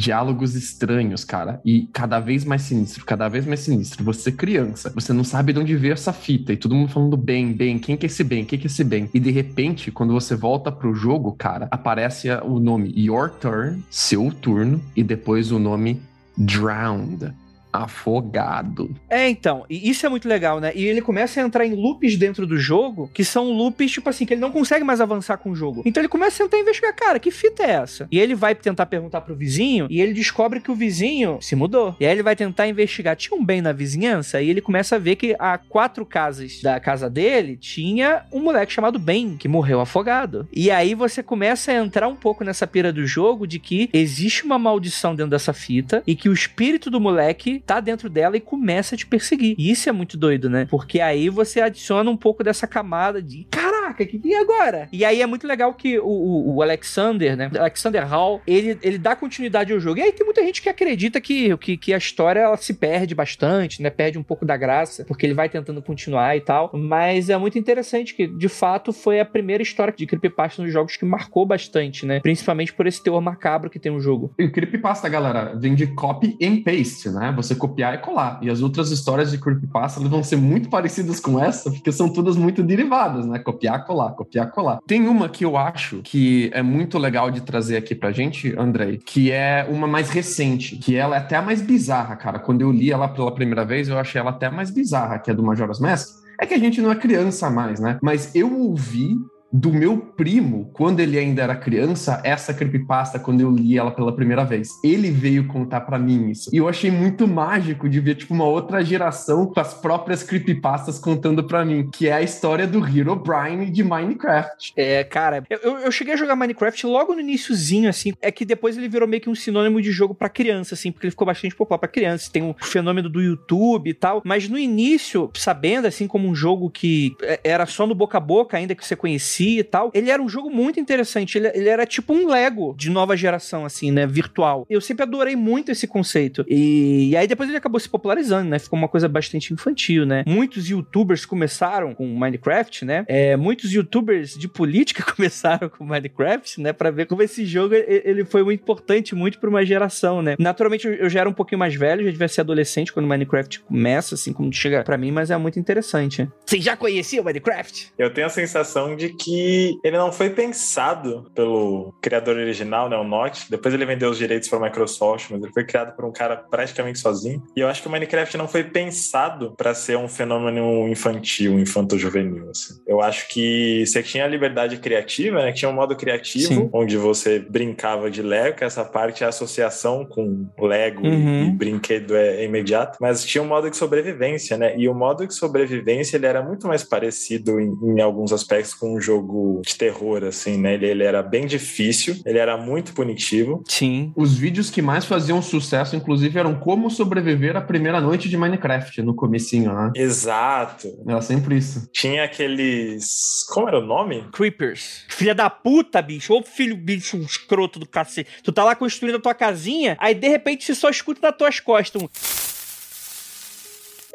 Diálogos estranhos, cara, e cada vez mais sinistro, cada vez mais sinistro. Você criança, você não sabe de onde veio essa fita. E todo mundo falando bem, bem, quem que é esse bem, quem que é esse bem? E de repente, quando você volta pro jogo, cara, aparece o nome Your Turn, seu turno, e depois o nome Drowned afogado. É, então, e isso é muito legal, né? E ele começa a entrar em loops dentro do jogo, que são loops, tipo assim, que ele não consegue mais avançar com o jogo. Então ele começa a tentar investigar, cara, que fita é essa? E ele vai tentar perguntar pro vizinho, e ele descobre que o vizinho se mudou. E aí ele vai tentar investigar, tinha um bem na vizinhança? E ele começa a ver que a quatro casas da casa dele tinha um moleque chamado Ben, que morreu afogado. E aí você começa a entrar um pouco nessa pira do jogo de que existe uma maldição dentro dessa fita e que o espírito do moleque tá dentro dela e começa a te perseguir. E isso é muito doido, né? Porque aí você adiciona um pouco dessa camada de caraca, que vem agora? E aí é muito legal que o, o, o, Alexander, né? Alexander Hall, ele, ele dá continuidade ao jogo. E aí tem muita gente que acredita que, que, que a história ela se perde bastante, né? Perde um pouco da graça, porque ele vai tentando continuar e tal. Mas é muito interessante que, de fato, foi a primeira história de creepypasta nos jogos que marcou bastante, né? Principalmente por esse teor macabro que tem o jogo. E o creepypasta, galera, vem de copy and paste, né? Você copiar e colar. E as outras histórias de creepypasta vão ser muito parecidas com essa, porque são todas muito derivadas, né? Copiar, colar, copiar, colar. Tem uma que eu acho que é muito legal de trazer aqui pra gente, Andrei, que é uma mais recente, que ela é até a mais bizarra, cara. Quando eu li ela pela primeira vez, eu achei ela até mais bizarra, que é do Majora's Mask. É que a gente não é criança mais, né? Mas eu ouvi do meu primo, quando ele ainda era criança, essa creepypasta, quando eu li ela pela primeira vez. Ele veio contar para mim isso. E eu achei muito mágico de ver, tipo, uma outra geração com as próprias creepypastas contando para mim, que é a história do Hero Brian de Minecraft. É, cara, eu, eu cheguei a jogar Minecraft logo no iníciozinho, assim, é que depois ele virou meio que um sinônimo de jogo para criança, assim, porque ele ficou bastante popular para criança. Tem o fenômeno do YouTube e tal, mas no início, sabendo, assim, como um jogo que é, era só no boca a boca, ainda que você conhecia, e tal. Ele era um jogo muito interessante. Ele, ele era tipo um Lego de nova geração, assim, né? Virtual. Eu sempre adorei muito esse conceito. E, e aí depois ele acabou se popularizando, né? Ficou uma coisa bastante infantil, né? Muitos youtubers começaram com Minecraft, né? É, muitos youtubers de política começaram com Minecraft, né? Pra ver como esse jogo ele foi muito importante muito pra uma geração, né? Naturalmente eu já era um pouquinho mais velho, já devia ser adolescente quando Minecraft começa, assim, como chega pra mim, mas é muito interessante. Você já conhecia o Minecraft? Eu tenho a sensação de que que ele não foi pensado pelo criador original, né, o Notch. Depois ele vendeu os direitos para a Microsoft, mas ele foi criado por um cara praticamente sozinho. E eu acho que o Minecraft não foi pensado para ser um fenômeno infantil, infanto-juvenil. Assim. Eu acho que você tinha a liberdade criativa, né, tinha um modo criativo, Sim. onde você brincava de Lego, que essa parte é a associação com Lego uhum. e brinquedo é, é imediato, mas tinha um modo de sobrevivência, né? E o modo de sobrevivência ele era muito mais parecido em, em alguns aspectos com um jogo jogo de terror, assim, né? Ele, ele era bem difícil, ele era muito punitivo. Sim. Os vídeos que mais faziam sucesso, inclusive, eram como sobreviver à primeira noite de Minecraft, no comecinho, né? Exato. Era sempre isso. Tinha aqueles... Como era o nome? Creepers. Filha da puta, bicho. Ô filho, bicho, um escroto do cacete. Tu tá lá construindo a tua casinha, aí de repente você só escuta nas tuas costas um...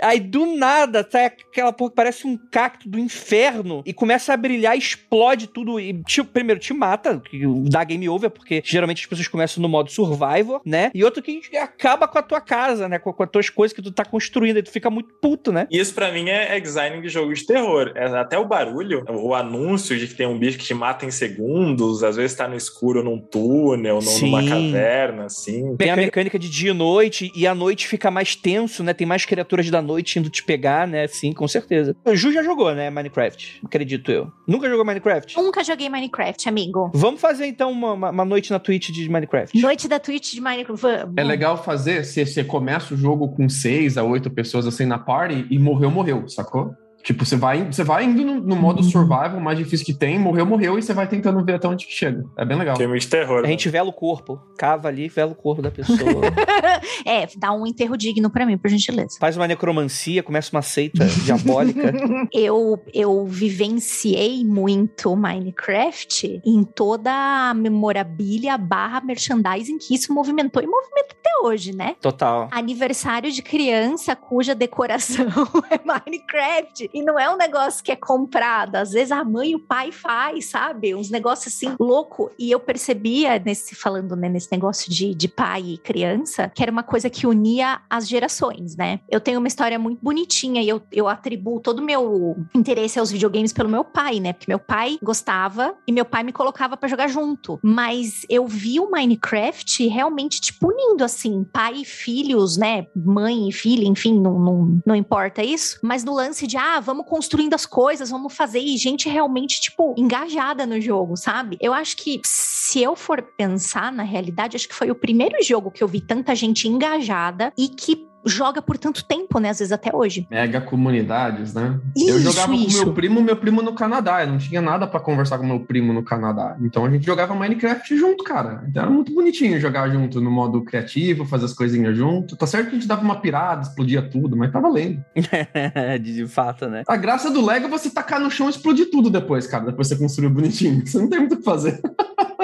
Aí do nada tá aquela porra que parece um cacto do inferno e começa a brilhar, explode tudo e te, primeiro te mata, que dá game over, porque geralmente as pessoas começam no modo survival, né? E outro que acaba com a tua casa, né? Com, com as tuas coisas que tu tá construindo, e tu fica muito puto, né? Isso para mim é, é design de jogo de terror. É, até o barulho, o anúncio de que tem um bicho que te mata em segundos, às vezes tá no escuro num túnel, numa caverna, assim. Tem a mecânica de dia e noite, e a noite fica mais tenso, né? Tem mais criaturas da noite indo te pegar, né? Sim, com certeza. O Ju já jogou, né? Minecraft, acredito eu. Nunca jogou Minecraft? Nunca joguei Minecraft, amigo. Vamos fazer então uma, uma, uma noite na Twitch de Minecraft. Noite da Twitch de Minecraft. Vamos. É legal fazer se você começa o jogo com seis a oito pessoas assim na party e morreu, morreu, sacou? Tipo, você vai, você vai indo no, no modo Uhum. survival mais difícil que tem, morreu, morreu, e você vai tentando ver até onde que chega. É bem legal. Filme de terror. A gente vela o corpo. Cava ali, vela o corpo da pessoa. é, dá um enterro digno pra mim, por gentileza. Faz uma necromancia, começa uma seita diabólica. eu, eu vivenciei muito Minecraft em toda a memorabilia barra merchandising que isso movimentou e movimenta até hoje, né? Total. Aniversário de criança cuja decoração é Minecraft. E não é um negócio que é comprado. Às vezes a mãe e o pai faz, sabe? Uns negócios assim, louco. E eu percebia, nesse falando né, nesse negócio de, de pai e criança, que era uma coisa que unia as gerações, né? Eu tenho uma história muito bonitinha e eu, eu atribuo todo o meu interesse aos videogames pelo meu pai, né? Porque meu pai gostava e meu pai me colocava para jogar junto. Mas eu vi o Minecraft realmente, tipo, unindo, assim, pai e filhos, né? Mãe e filha, enfim, não, não, não importa isso. Mas no lance de, ah, vamos construindo as coisas, vamos fazer. E gente realmente, tipo, engajada no jogo, sabe? Eu acho que se eu for pensar na realidade, acho que foi o primeiro jogo que eu vi tanta gente engajada e que joga por tanto tempo, né? Às vezes até hoje. Mega comunidades, né? Isso, eu jogava isso. com meu primo, meu primo no Canadá. Eu não tinha nada pra conversar com meu primo no Canadá. Então a gente jogava Minecraft junto, cara. Então era muito bonitinho jogar junto no modo criativo, fazer as coisinhas junto. Tá certo que a gente dava uma pirada, explodia tudo, mas tá valendo. de, de fato, né? A graça do Lego é você tacar no chão e explodir tudo depois, cara. Depois você construiu bonitinho. Você não tem muito o que fazer.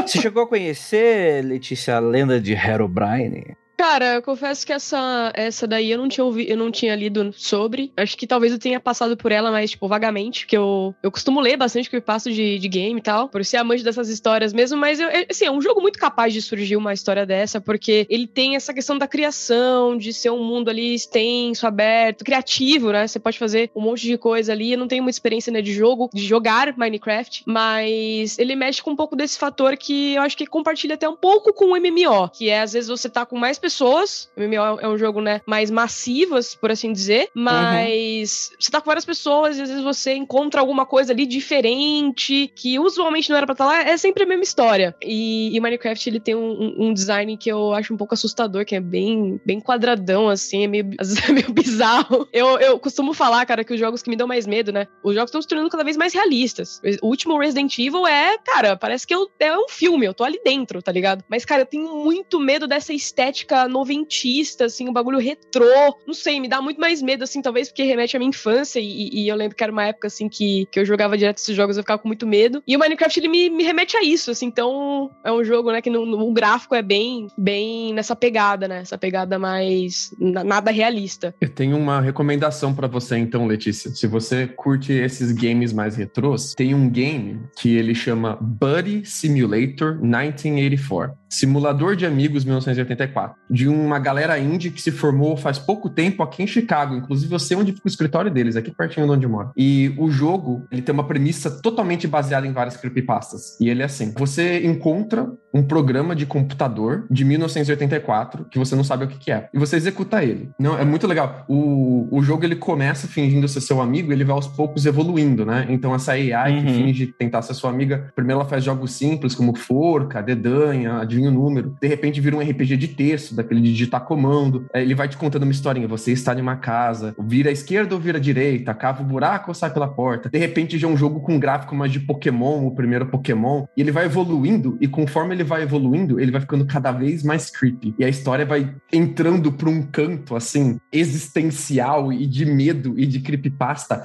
Você chegou a conhecer, Letícia, a lenda de Herobrine? Cara, eu confesso que essa, essa daí eu não tinha ouvi, eu não tinha lido sobre. Acho que talvez eu tenha passado por ela, mas, tipo, vagamente, porque eu, eu costumo ler bastante que eu passo de, de game e tal, por ser amante dessas histórias mesmo, mas eu, assim, é um jogo muito capaz de surgir uma história dessa, porque ele tem essa questão da criação, de ser um mundo ali extenso, aberto, criativo, né? Você pode fazer um monte de coisa ali. Eu não tenho muita experiência, né, de jogo, de jogar Minecraft, mas ele mexe com um pouco desse fator que eu acho que compartilha até um pouco com o MMO, que é às vezes você tá com mais pessoas. O MMO é um jogo, né, mais massivas, por assim dizer, mas você tá com várias pessoas e às vezes você encontra alguma coisa ali diferente que usualmente não era pra estar lá, é sempre a mesma história. E, e Minecraft ele tem um, um- um design que eu acho um pouco assustador, que é bem, bem quadradão, assim, é meio, às vezes é meio bizarro. Eu, eu costumo falar, cara, que os jogos que me dão mais medo, né? Os jogos estão se tornando cada vez mais realistas. O último Resident Evil é, cara, parece que eu, é um filme, eu tô ali dentro, tá ligado? Mas, cara, eu tenho muito medo dessa estética noventista, assim, um bagulho retrô. Não sei, me dá muito mais medo, assim, talvez porque remete à minha infância. E, e eu lembro que era uma época, assim, que, que eu jogava direto esses jogos, eu ficava com muito medo. E o Minecraft, ele me, me remete a isso, assim. Então, é um jogo, né, que no, no- o gráfico é bem, bem nessa pegada, né? Essa pegada mais. na- nada realista. Eu tenho uma recomendação pra você, então, Letícia. Se você curte esses games mais retrôs, tem um game que ele chama Buddy Simulator 1984. Simulador de Amigos 1984. De uma galera indie que se formou faz pouco tempo aqui em Chicago. Inclusive, eu sei onde fica o escritório deles, aqui pertinho de onde eu moro. E o jogo, ele tem uma premissa totalmente baseada em várias creepypastas. E ele é assim: você encontra um programa de computador de 1984 que você não sabe o que, que é. E você executa ele. Não, é muito legal. O, o jogo ele começa fingindo ser seu amigo e ele vai aos poucos evoluindo, né? Então essa AI que Uhum. finge tentar ser sua amiga, primeiro ela faz jogos simples como forca, dedanha, adivinha o número. De repente vira um RPG de texto, daquele de digitar comando. Ele vai te contando uma historinha. Você está em uma casa, vira à esquerda ou vira à direita, cava o buraco ou sai pela porta. De repente já é um jogo com gráfico mais de Pokémon, o primeiro Pokémon. E ele vai evoluindo, e conforme ele vai evoluindo, ele vai ficando cada vez mais creepy. E a história vai entrando para um canto, assim, existencial e de medo e de creepypasta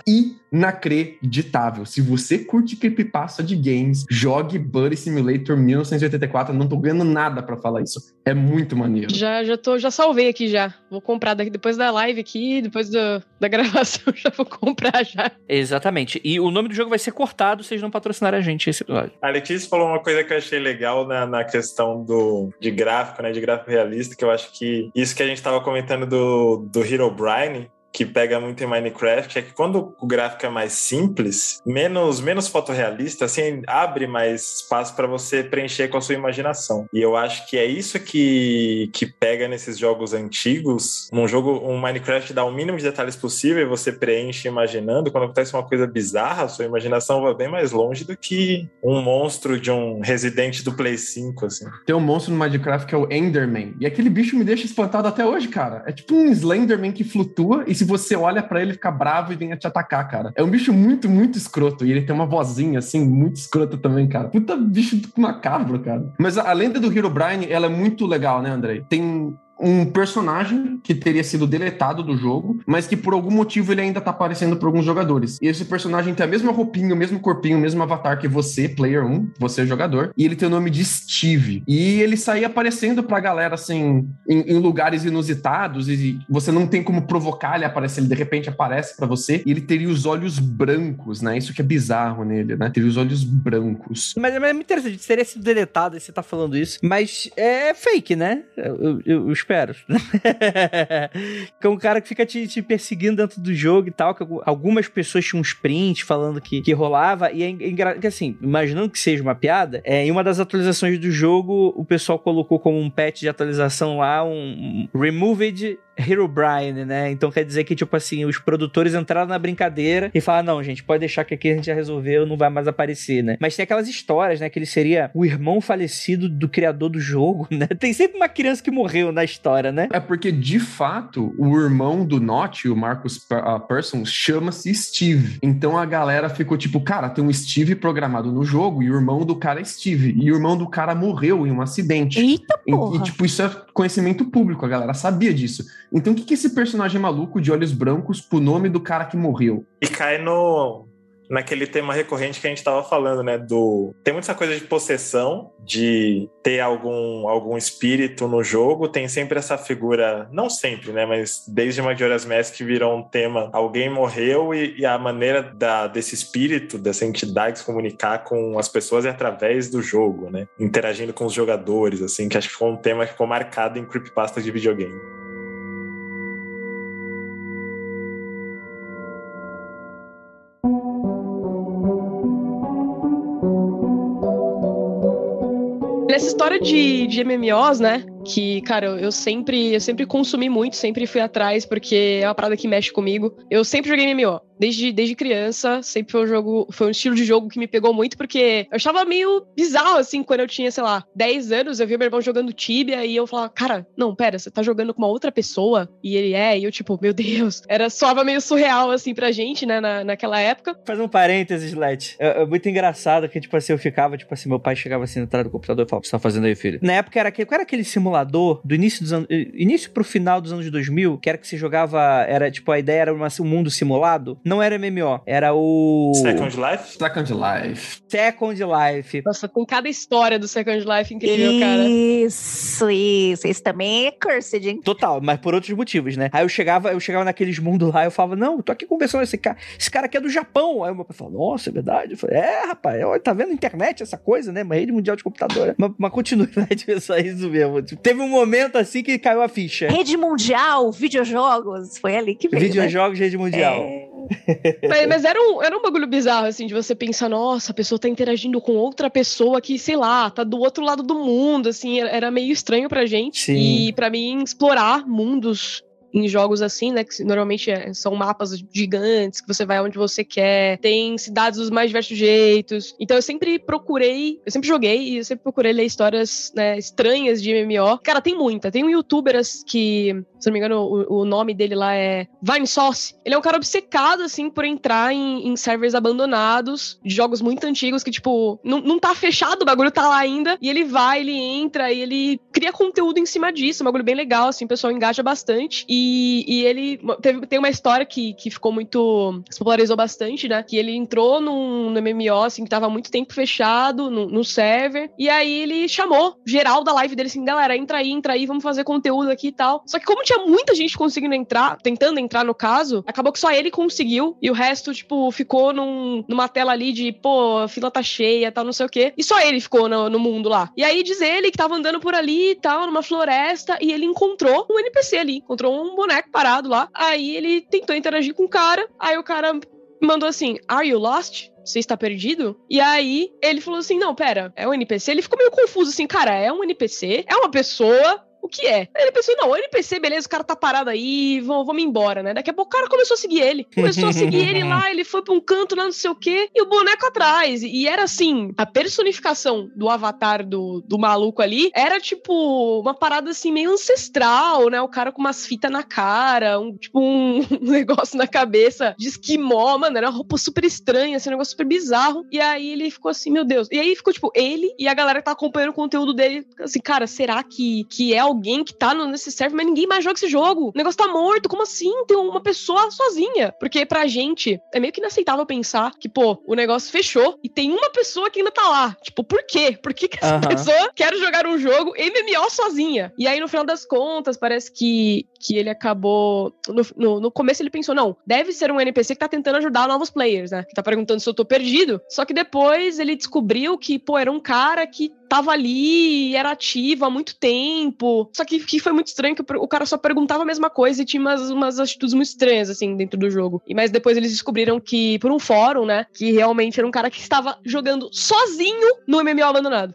inacreditável. Se você curte creepypasta de games, jogue Buddy Simulator 1984. Não tô ganhando nada para falar isso. É muito maneiro. Já, já tô, já salvei aqui já. Vou comprar daqui, depois da live aqui, depois do, da gravação, já vou comprar já. Exatamente. E o nome do jogo vai ser cortado se eles não patrocinarem a gente esse episódio. A Letícia falou uma coisa que eu achei legal na, na questão do, de gráfico, né? De gráfico realista, que eu acho que isso que a gente tava comentando do, do Hero Brian, que pega muito em Minecraft é que quando o gráfico é mais simples, menos menos fotorrealista, assim, abre mais espaço para você preencher com a sua imaginação. E eu acho que é isso que, que pega nesses jogos antigos. Um jogo, um Minecraft dá o mínimo de detalhes possível e você preenche imaginando. Quando acontece uma coisa bizarra, sua imaginação vai bem mais longe do que um monstro de um Resident do Play 5, assim. Tem um monstro no Minecraft que é o Enderman. E aquele bicho me deixa espantado até hoje, cara. É tipo um Slenderman que flutua e se você olha para ele, fica bravo e vem te atacar, cara. É um bicho muito, muito escroto. E ele tem uma vozinha, assim, muito escrota também, cara. Puta bicho macabro, cara. Mas a, lenda do Hero Brian, ela é muito legal, né, André? Tem um personagem que teria sido deletado do jogo, mas que por algum motivo ele ainda tá aparecendo para alguns jogadores. E esse personagem tem a mesma roupinha, o mesmo corpinho, o mesmo avatar que você, player 1, você jogador, e ele tem o nome de Steve. E ele saía aparecendo pra galera, assim, em, em lugares inusitados, e você não tem como provocar ele aparecer, ele de repente aparece para você, e ele teria os olhos brancos, né? Isso que é bizarro nele, né? Teria os olhos brancos. Mas, mas é muito interessante, teria sido deletado, e você tá falando isso, mas é fake, né? Eu, eu, eu espero. que é um cara que fica te, te, perseguindo dentro do jogo e tal. Que algumas pessoas tinham uns prints falando que, que rolava. E é engraçado que assim, imaginando que seja uma piada, é, em uma das atualizações do jogo, o pessoal colocou como um patch de atualização lá um, um Removed Herobrine, né? Então quer dizer que, tipo assim, os produtores entraram na brincadeira e falaram: não, gente, pode deixar que aqui a gente já resolveu, não vai mais aparecer, né? Mas tem aquelas histórias, né? Que ele seria o irmão falecido do criador do jogo, né? Tem sempre uma criança que morreu na história, né? É porque, de fato, o irmão do Notch, o Marcus uh, Persson, chama-se Steve. Então a galera ficou tipo, cara, tem um Steve programado no jogo e o irmão do cara é Steve. E o irmão do cara morreu em um acidente. Eita porra! E, e tipo, isso é conhecimento público, a galera sabia disso. Então, o que, que esse personagem maluco de olhos brancos pro nome do cara que morreu? E cai no naquele tema recorrente que a gente estava falando, né? Do tem muita coisa de possessão, de ter algum algum espírito no jogo, tem sempre essa figura, não sempre, né? Mas desde Majora's Mask virou um tema, alguém morreu e, e, a maneira da, desse espírito, dessa entidade se comunicar com as pessoas é através do jogo, né? Interagindo com os jogadores, assim, que acho que foi um tema que ficou marcado em creepypasta de videogame. Nessa história de, de MMOs, né? que, cara, eu sempre, eu sempre consumi muito, sempre fui atrás, porque é uma parada que mexe comigo. Eu sempre joguei MMO. Desde, desde criança, sempre foi um jogo, foi um estilo de jogo que me pegou muito, porque eu achava meio bizarro, assim, quando eu tinha, sei lá, 10 anos, eu via meu irmão jogando Tibia e eu falava, cara, não, pera, você tá jogando com uma outra pessoa? E ele é, e eu, tipo, meu Deus, era soava meio surreal, assim, pra gente, né, na, naquela época. Faz um parênteses, Let. É, é, muito engraçado que, tipo assim, eu ficava, tipo assim, meu pai chegava assim entrada do computador e falava, o que você tá fazendo aí, filho? Na época era aquele, qual era aquele simulador do início dos anos, início pro final dos anos 2000, que era que você jogava, era, tipo, a ideia era uma, um mundo simulado? Não era MMO. Era o. Second Life? Second Life. Second Life. Nossa, tem cada história do Second Life incrível, isso, cara. Isso, isso. Esse também é cursed, hein? Total, mas por outros motivos, né? Aí eu chegava, eu chegava naqueles mundos lá, eu falava, não, eu tô aqui conversando com esse cara. Esse cara aqui é do Japão. Aí o meu pai falou, nossa, é verdade. Eu falei, é, rapaz, olha, tá vendo internet, essa coisa, né? Uma rede mundial de computador. Mas, mas continue, né? Tipo, só isso mesmo. Tipo, teve um momento assim que caiu a ficha. Rede mundial, videojogos. Foi ali que veio. Né? Videojogos, né? rede mundial. É mas, mas, era, um, era um bagulho bizarro, assim, de você pensar, nossa, a pessoa tá interagindo com outra pessoa que, sei lá, tá do outro lado do mundo, assim, era, meio estranho pra gente. Sim. E para mim, explorar mundos em jogos assim, né? Que normalmente é, são mapas gigantes, que você vai onde você quer, tem cidades dos mais diversos jeitos. Então eu sempre procurei, eu sempre joguei e eu sempre procurei ler histórias né, estranhas de MMO. Cara, tem muita. Tem um youtuber que, se não me engano, o, o nome dele lá é Vine Sauce. Ele é um cara obcecado, assim, por entrar em, em servers abandonados, de jogos muito antigos, que, tipo, não, não tá fechado, o bagulho tá lá ainda. E ele vai, ele entra e ele cria conteúdo em cima disso. Um bagulho bem legal, assim, o pessoal engaja bastante. E, e ele teve, tem uma história que, que ficou muito. se popularizou bastante, né? Que ele entrou num, no MMO, assim, que tava muito tempo fechado no, no server. E aí ele chamou geral da live dele assim, galera, entra aí, entra aí, vamos fazer conteúdo aqui e tal. Só que como tinha muita gente conseguindo entrar, tentando entrar no caso, acabou que só ele conseguiu e o resto, tipo, ficou num, numa tela ali de, pô, a fila tá cheia, tal, não sei o quê. E só ele ficou no, no mundo lá. E aí diz ele que tava andando por ali e tal, numa floresta, e ele encontrou um NPC ali, encontrou um boneco parado lá. Aí ele tentou interagir com o cara, aí o cara mandou assim: Are you lost? Você está perdido? E aí ele falou assim: Não, pera, é um NPC. Ele ficou meio confuso assim, cara, é um NPC? É uma pessoa? O que é? Ele pensou, não, NPC, beleza, o cara tá parado aí, vamos, vamos embora, né? Daqui a pouco o cara começou a seguir ele. Começou a seguir ele lá, ele foi pra um canto lá, não sei o quê, e o boneco atrás. E era assim, a personificação do avatar do, do maluco ali era tipo uma parada assim meio ancestral, né? O cara com umas fitas na cara, um, tipo um negócio na cabeça de esquimó, mano, era uma roupa super estranha, assim, um negócio super bizarro. E aí ele ficou assim, meu Deus. E aí ficou tipo, ele e a galera que tá acompanhando o conteúdo dele, assim, cara, será que, que é alguém que tá nesse server, mas ninguém mais joga esse jogo. O negócio tá morto. Como assim? Tem uma pessoa sozinha. Porque pra gente é meio que inaceitável pensar que, pô, o negócio fechou e tem uma pessoa que ainda tá lá. Tipo, por quê? Por que, que essa uhum. pessoa quer jogar um jogo MMO sozinha? E aí, no final das contas, parece que, que ele acabou. No, no, no começo ele pensou, não, deve ser um NPC que tá tentando ajudar novos players, né? Que tá perguntando se eu tô perdido. Só que depois ele descobriu que, pô, era um cara que tava ali, era ativo há muito tempo. Só que, que foi muito estranho que o cara só perguntava a mesma coisa e tinha umas, umas atitudes muito estranhas, assim, dentro do jogo. E mas depois eles descobriram que, por um fórum, né, que realmente era um cara que estava jogando sozinho no MMO abandonado.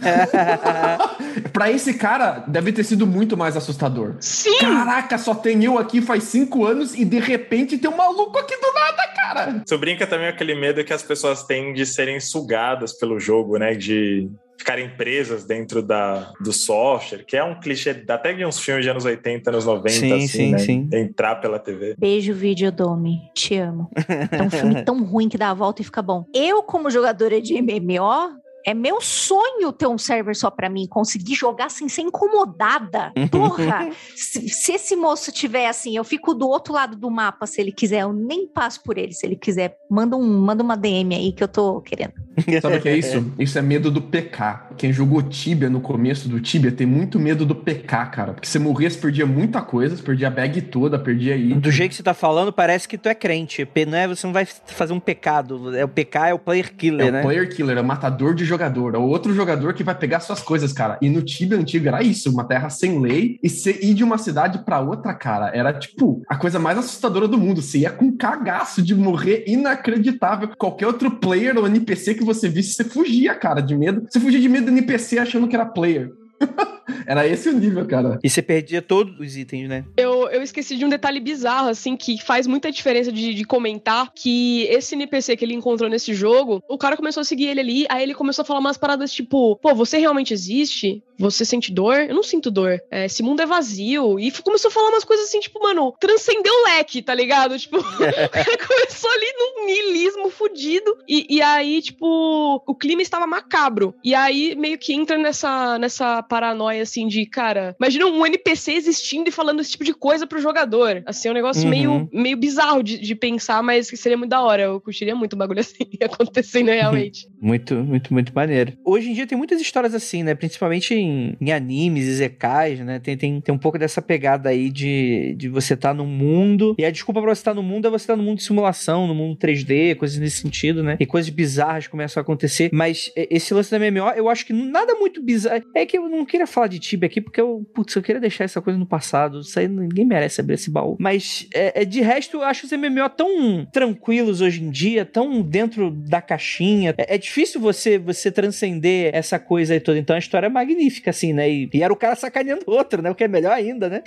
pra esse cara, deve ter sido muito mais assustador. Sim! Caraca, só tem eu aqui faz cinco anos e de repente tem um maluco aqui do nada, cara! Isso brinca também aquele medo que as pessoas têm de serem sugadas pelo jogo, né? De ficarem presas dentro da, do software, que é um clichê até de uns filmes de anos 80, anos 90, sim, assim, sim, né? Sim. Entrar pela TV. Beijo, Videodome. Te amo. É um filme tão ruim que dá a volta e fica bom. Eu, como jogadora de MMO, é meu sonho ter um server só para mim, conseguir jogar sem ser incomodada. Porra! se, se, esse moço tiver assim, eu fico do outro lado do mapa se ele quiser, eu nem passo por ele. Se ele quiser, manda, um, manda uma DM aí que eu tô querendo. Sabe o que é isso? Isso é medo do PK. Quem jogou Tibia no começo do Tibia tem muito medo do PK, cara. Porque você morria, você perdia muita coisa, você perdia a bag toda, perdia aí. Do jeito que você tá falando, parece que tu é crente. Não é, você não vai fazer um pecado. É o PK é o player killer, é né? É o player killer, é o matador de jogador. É o outro jogador que vai pegar suas coisas, cara. E no Tibia antigo era isso, uma terra sem lei. E você ir de uma cidade para outra, cara, era tipo a coisa mais assustadora do mundo. Você ia com cagaço de morrer inacreditável. Qualquer outro player ou NPC que que você visse, você fugia, cara, de medo. Você fugia de medo do NPC achando que era player. Era esse o nível, cara. E você perdia todos os itens, né? Eu, eu esqueci de um detalhe bizarro, assim, que faz muita diferença de, de comentar que esse NPC que ele encontrou nesse jogo, o cara começou a seguir ele ali, aí ele começou a falar umas paradas tipo, pô, você realmente existe? Você sente dor? Eu não sinto dor. É, esse mundo é vazio. E começou a falar umas coisas assim, tipo, mano, transcendeu o leque, tá ligado? Tipo, começou ali num niilismo fudido. E, e aí, tipo, o clima estava macabro. E aí meio que entra nessa, nessa paranoia, assim, de, cara, imagina um NPC existindo e falando esse tipo de coisa pro jogador. Assim, é um negócio uhum. meio, meio bizarro de, de pensar, mas que seria muito da hora. Eu curtiria muito um bagulho assim acontecendo realmente. muito, muito, muito maneiro. Hoje em dia tem muitas histórias assim, né? Principalmente em, em animes e zekais, né? Tem, tem, tem um pouco dessa pegada aí de, de você estar tá no mundo. E a desculpa pra você estar tá no mundo é você estar tá no mundo de simulação, no mundo 3 3D, coisas nesse sentido, né? E coisas bizarras começam a acontecer. Mas esse lance da MMO, eu acho que nada muito bizarro. É que eu não queria falar de Tibia aqui, porque eu, putz, eu queria deixar essa coisa no passado. Isso aí ninguém merece abrir esse baú. Mas é, é de resto, eu acho os MMO tão tranquilos hoje em dia, tão dentro da caixinha. É, é difícil você você transcender essa coisa aí toda. Então a história é magnífica, assim, né? E, e era o cara sacaneando o outro, né? O que é melhor ainda, né?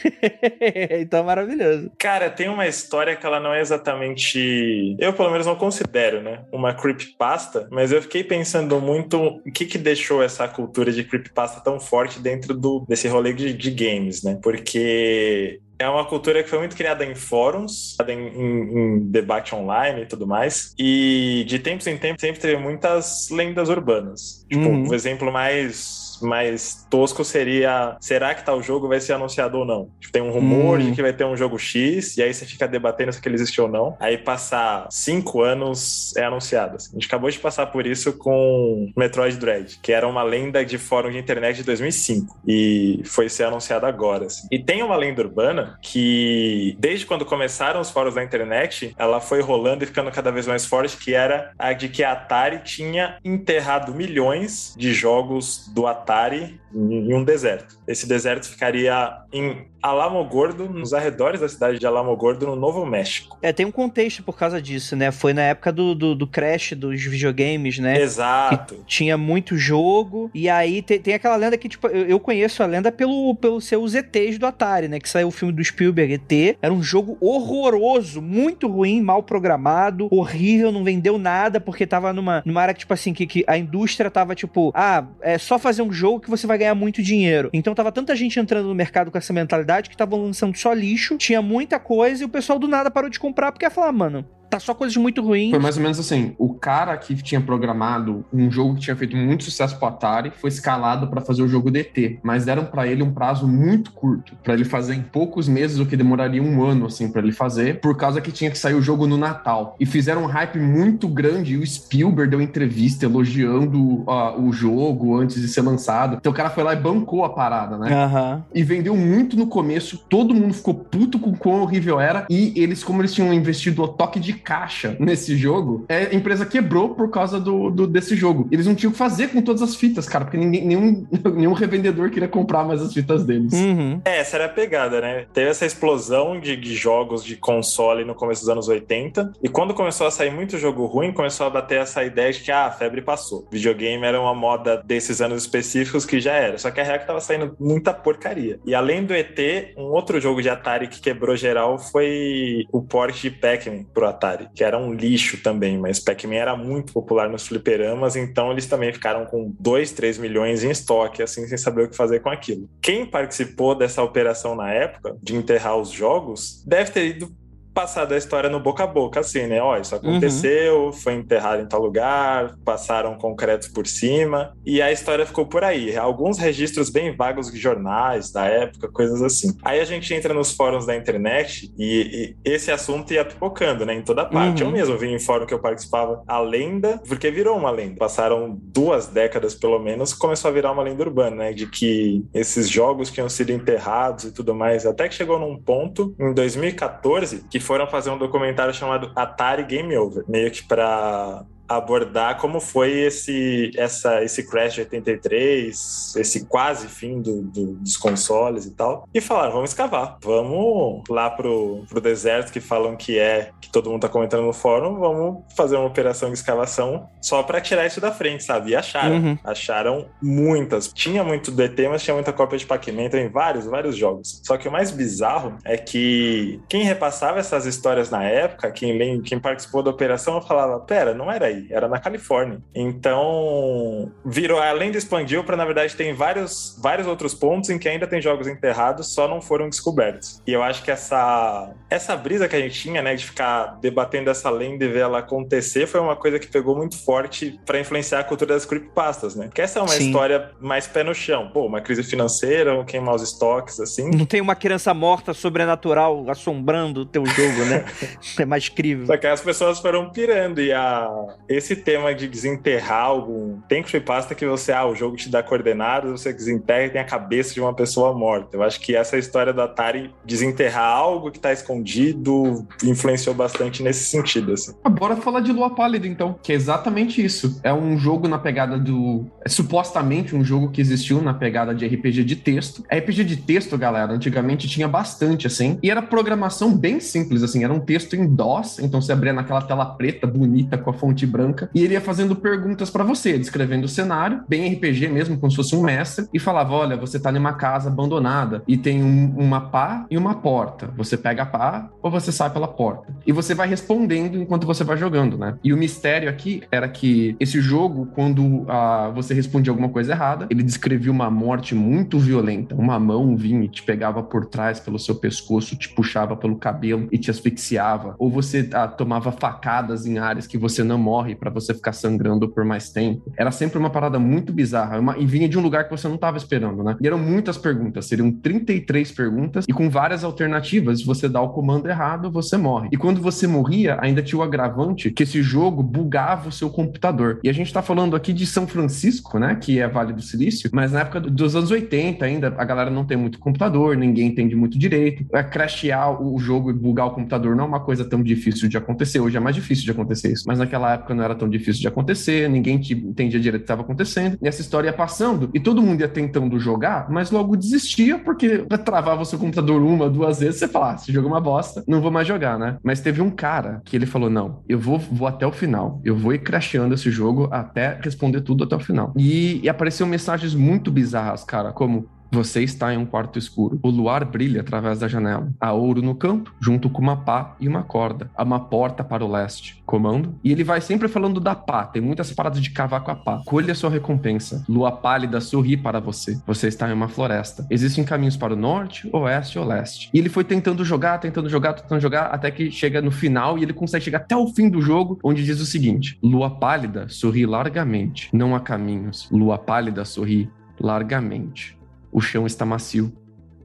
então maravilhoso. Cara, tem uma história que ela não é exatamente. Eu, pelo menos, não considero, né? Uma creepypasta, mas eu fiquei pensando muito o que que deixou essa cultura de creepypasta tão forte dentro do, desse rolê de, de games, né? Porque é uma cultura que foi muito criada em fóruns, em, em, em, debate online e tudo mais. E de tempos em tempos sempre teve muitas lendas urbanas. Tipo, uhum. um exemplo mais mais tosco seria: será que tal jogo vai ser anunciado ou não? Tipo, tem um rumor hum. de que vai ter um jogo X, e aí você fica debatendo se ele existe ou não. Aí passar cinco anos é anunciado. Assim. A gente acabou de passar por isso com Metroid Dread, que era uma lenda de fórum de internet de 2005 e foi ser anunciado agora. Assim. E tem uma lenda urbana que, desde quando começaram os fóruns da internet, ela foi rolando e ficando cada vez mais forte, que era a de que a Atari tinha enterrado milhões de jogos do Atari Atari em um deserto. Esse deserto ficaria em Alamogordo, nos arredores da cidade de Alamogordo, no Novo México. É, tem um contexto por causa disso, né? Foi na época do, do, do crash dos videogames, né? Exato. Que tinha muito jogo, e aí tem, tem aquela lenda que, tipo, eu, eu, conheço a lenda pelo, pelo seus ETs do Atari, né? Que saiu o filme do Spielberg, ET. Era um jogo horroroso, muito ruim, mal programado, horrível, não vendeu nada, porque tava numa, numa área, tipo assim, que, que a indústria tava, tipo, ah, é só fazer um jogo que você vai ganhar muito dinheiro. Então tava tanta gente entrando no mercado com essa mentalidade que estavam lançando só lixo, tinha muita coisa e o pessoal do nada parou de comprar porque ia falar, mano, tá só coisas muito ruins. Foi mais ou menos assim: o cara que tinha programado um jogo que tinha feito muito sucesso pro Atari foi escalado para fazer o jogo DT, mas deram para ele um prazo muito curto, para ele fazer em poucos meses o que demoraria um ano assim para ele fazer, por causa que tinha que sair o jogo no Natal. E fizeram um hype muito grande e o Spielberg deu entrevista elogiando uh, o jogo antes de ser lançado. Então o cara foi lá e bancou a parada, né? Uhum. E vendeu muito no começo, todo mundo ficou puto com quão horrível era e eles como eles tinham investido o toque de caixa nesse jogo, é, a empresa quebrou por causa do, do, desse jogo. Eles não tinham o que fazer com todas as fitas, cara, porque ninguém, nenhum, nenhum revendedor queria comprar mais as fitas deles. Uhum. É, essa era a pegada, né? Teve essa explosão de, de jogos de console no começo dos anos 80, e quando começou a sair muito jogo ruim, começou a bater essa ideia de que ah, a febre passou. Videogame era uma moda desses anos específicos que já era. Só que a real é que tava saindo muita porcaria. E além do ET, um outro jogo de Atari que quebrou geral foi o port de Pac-Man pro Atari. Atari, que era um lixo também, mas Pac-Man era muito popular nos fliperamas, então eles também ficaram com 2, 3 milhões em estoque, assim, sem saber o que fazer com aquilo. Quem participou dessa operação na época, de enterrar os jogos, deve ter ido passado a história no boca a boca, assim, né? Ó, isso aconteceu, uhum. foi enterrado em tal lugar, passaram concretos por cima, e a história ficou por aí. Alguns registros bem vagos de jornais da época, coisas assim. Aí a gente entra nos fóruns da internet e, e esse assunto ia pipocando, né? Em toda parte. Uhum. Eu mesmo vi em fórum que eu participava a lenda, porque virou uma lenda. Passaram duas décadas, pelo menos, começou a virar uma lenda urbana, né? De que esses jogos tinham sido enterrados e tudo mais. Até que chegou num ponto, em 2014, que foram fazer um documentário chamado Atari Game Over, meio que para abordar como foi esse, essa, esse crash de 83, esse quase fim do, do, dos consoles e tal. E falaram, vamos escavar, vamos lá pro, pro deserto que falam que é, que todo mundo tá comentando no fórum, vamos fazer uma operação de escavação só para tirar isso da frente, sabe? E acharam, uhum. acharam muitas. Tinha muito DT, mas tinha muita cópia de Pac-Man, em vários, vários jogos. Só que o mais bizarro é que quem repassava essas histórias na época, quem, quem participou da operação, falava, pera, não era era na Califórnia. Então, virou, além de expandiu para na verdade tem vários, vários outros pontos em que ainda tem jogos enterrados, só não foram descobertos. E eu acho que essa essa brisa que a gente tinha, né, de ficar debatendo essa lenda e ver ela acontecer, foi uma coisa que pegou muito forte para influenciar a cultura das creepypastas, né? Porque essa é uma Sim. história mais pé no chão. Pô, uma crise financeira, queimar os estoques, assim. Não tem uma criança morta sobrenatural assombrando o teu jogo, né? é mais crível. Só que as pessoas foram pirando e a esse tema de desenterrar algum. Tem creepypasta que você, ah, o jogo te dá coordenadas, você desenterra e tem a cabeça de uma pessoa morta. Eu acho que essa história do Atari desenterrar algo que tá escondido influenciou bastante nesse sentido, assim. Ah, bora falar de Lua Pálida, então, que é exatamente isso. É um jogo na pegada do. É supostamente um jogo que existiu na pegada de RPG de texto. RPG de texto, galera, antigamente tinha bastante, assim, e era programação bem simples, assim, era um texto em DOS, então você abria naquela tela preta, bonita, com a fonte branca, e ele ia fazendo perguntas para você, descrevendo o cenário, bem RPG mesmo, como se fosse um mestre, e falava: olha, você tá numa casa abandonada e tem um, uma pá e uma porta. Você pega a pá ou você sai pela porta. E você vai respondendo enquanto você vai jogando, né? E o mistério aqui era que esse jogo, quando uh, você respondia alguma coisa errada, ele descrevia uma morte muito violenta. Uma mão vinha e te pegava por trás pelo seu pescoço, te puxava pelo cabelo e te asfixiava. Ou você uh, tomava facadas em áreas que você não morre para você ficar sangrando por mais tempo. Era sempre uma parada muito bizarra uma, e vinha de um lugar que você não estava esperando, né? E eram muitas perguntas, seriam 33 perguntas e com várias alternativas. Se você dá o comando errado, você morre. E quando você morria, ainda tinha o agravante que esse jogo bugava o seu computador. E a gente tá falando aqui de São Francisco, né? Que é Vale do Silício, mas na época dos anos 80 ainda a galera não tem muito computador, ninguém entende muito direito. É crashear o jogo e bugar o computador não é uma coisa tão difícil de acontecer. Hoje é mais difícil de acontecer isso. Mas naquela época não era tão difícil de acontecer, ninguém entendia direito o que estava acontecendo. E essa história ia passando e todo mundo ia tentando jogar, mas logo desistia porque travava o seu computador uma, duas vezes. Você fala, ah, esse jogo é uma bosta, não vou mais jogar, né? Mas teve um cara que ele falou: não, eu vou, vou até o final, eu vou ir crashando esse jogo até responder tudo até o final. E, e apareceu mensagens muito bizarras, cara, como você está em um quarto escuro. O luar brilha através da janela. Há ouro no campo, junto com uma pá e uma corda. Há uma porta para o leste. Comando. E ele vai sempre falando da pá. Tem muitas paradas de cavar com a pá. Colha sua recompensa. Lua pálida sorri para você. Você está em uma floresta. Existem caminhos para o norte, oeste ou leste. E ele foi tentando jogar, tentando jogar, tentando jogar, até que chega no final e ele consegue chegar até o fim do jogo, onde diz o seguinte: Lua pálida sorri largamente. Não há caminhos. Lua pálida sorri largamente. O chão está macio.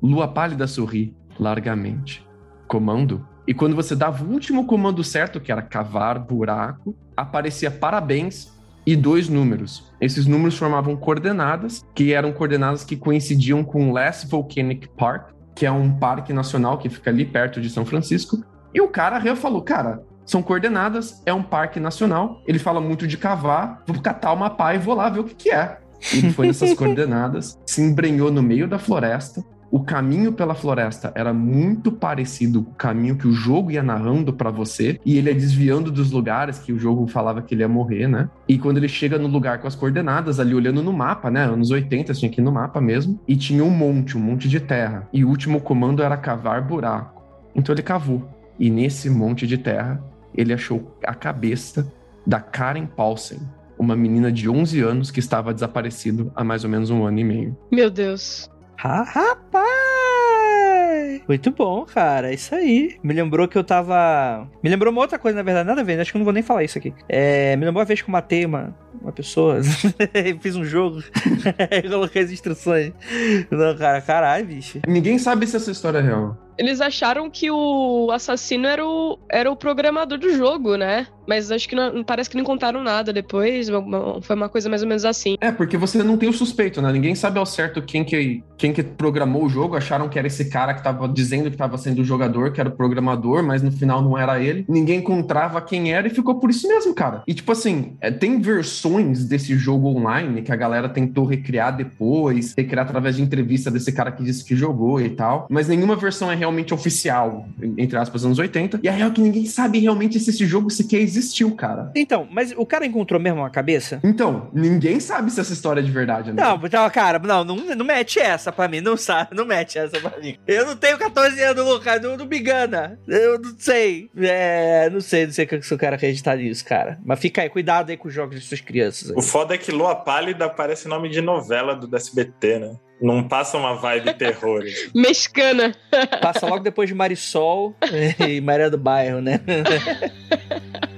Lua pálida sorri largamente. Comando. E quando você dava o último comando certo, que era cavar buraco, aparecia parabéns e dois números. Esses números formavam coordenadas, que eram coordenadas que coincidiam com Last Volcanic Park, que é um parque nacional que fica ali perto de São Francisco. E o cara falou, cara, são coordenadas, é um parque nacional. Ele fala muito de cavar, vou catar uma pá e vou lá ver o que, que é. Ele foi nessas coordenadas, se embrenhou no meio da floresta. O caminho pela floresta era muito parecido com o caminho que o jogo ia narrando para você, e ele ia desviando dos lugares que o jogo falava que ele ia morrer, né? E quando ele chega no lugar com as coordenadas, ali olhando no mapa, né? Anos 80, tinha ir no mapa mesmo, e tinha um monte, um monte de terra. E o último comando era cavar buraco. Então ele cavou. E nesse monte de terra, ele achou a cabeça da Karen Paulsen, uma menina de 11 anos que estava desaparecido há mais ou menos um ano e meio. Meu Deus. rapaz! Muito bom, cara. É isso aí. Me lembrou que eu tava. Me lembrou uma outra coisa, na verdade, nada a ver. Acho que eu não vou nem falar isso aqui. É... Me lembrou uma vez que eu matei uma, uma pessoa. Fiz um jogo. coloquei as instruções. Não, cara, caralho, bicho. Ninguém sabe se essa história é real. Eles acharam que o assassino era o, era o programador do jogo, né? Mas acho que não, parece que não contaram nada depois. Foi uma coisa mais ou menos assim. É, porque você não tem o suspeito, né? Ninguém sabe ao certo quem que, quem que programou o jogo. Acharam que era esse cara que tava dizendo que tava sendo o jogador, que era o programador, mas no final não era ele. Ninguém encontrava quem era e ficou por isso mesmo, cara. E tipo assim, é, tem versões desse jogo online que a galera tentou recriar depois, recriar através de entrevista desse cara que disse que jogou e tal. Mas nenhuma versão é realmente oficial, entre aspas, anos 80. E a real é que ninguém sabe realmente se esse jogo sequer existiu, cara. Então, mas o cara encontrou mesmo uma cabeça? Então, ninguém sabe se essa história é de verdade, né? Não, então, cara, não, não, não mete essa pra mim, não sabe, não mete essa pra mim. Eu não tenho 14 anos, Lucas, não, não me engana. Eu não sei. É, não sei, não sei se o cara acreditar nisso, cara. Mas fica aí, cuidado aí com os jogos de suas crianças. Aí. O foda é que Lua Pálida parece nome de novela do SBT, né? Não passa uma vibe terror. Mexicana. Passa logo depois de Marisol e Maria do Bairro, né?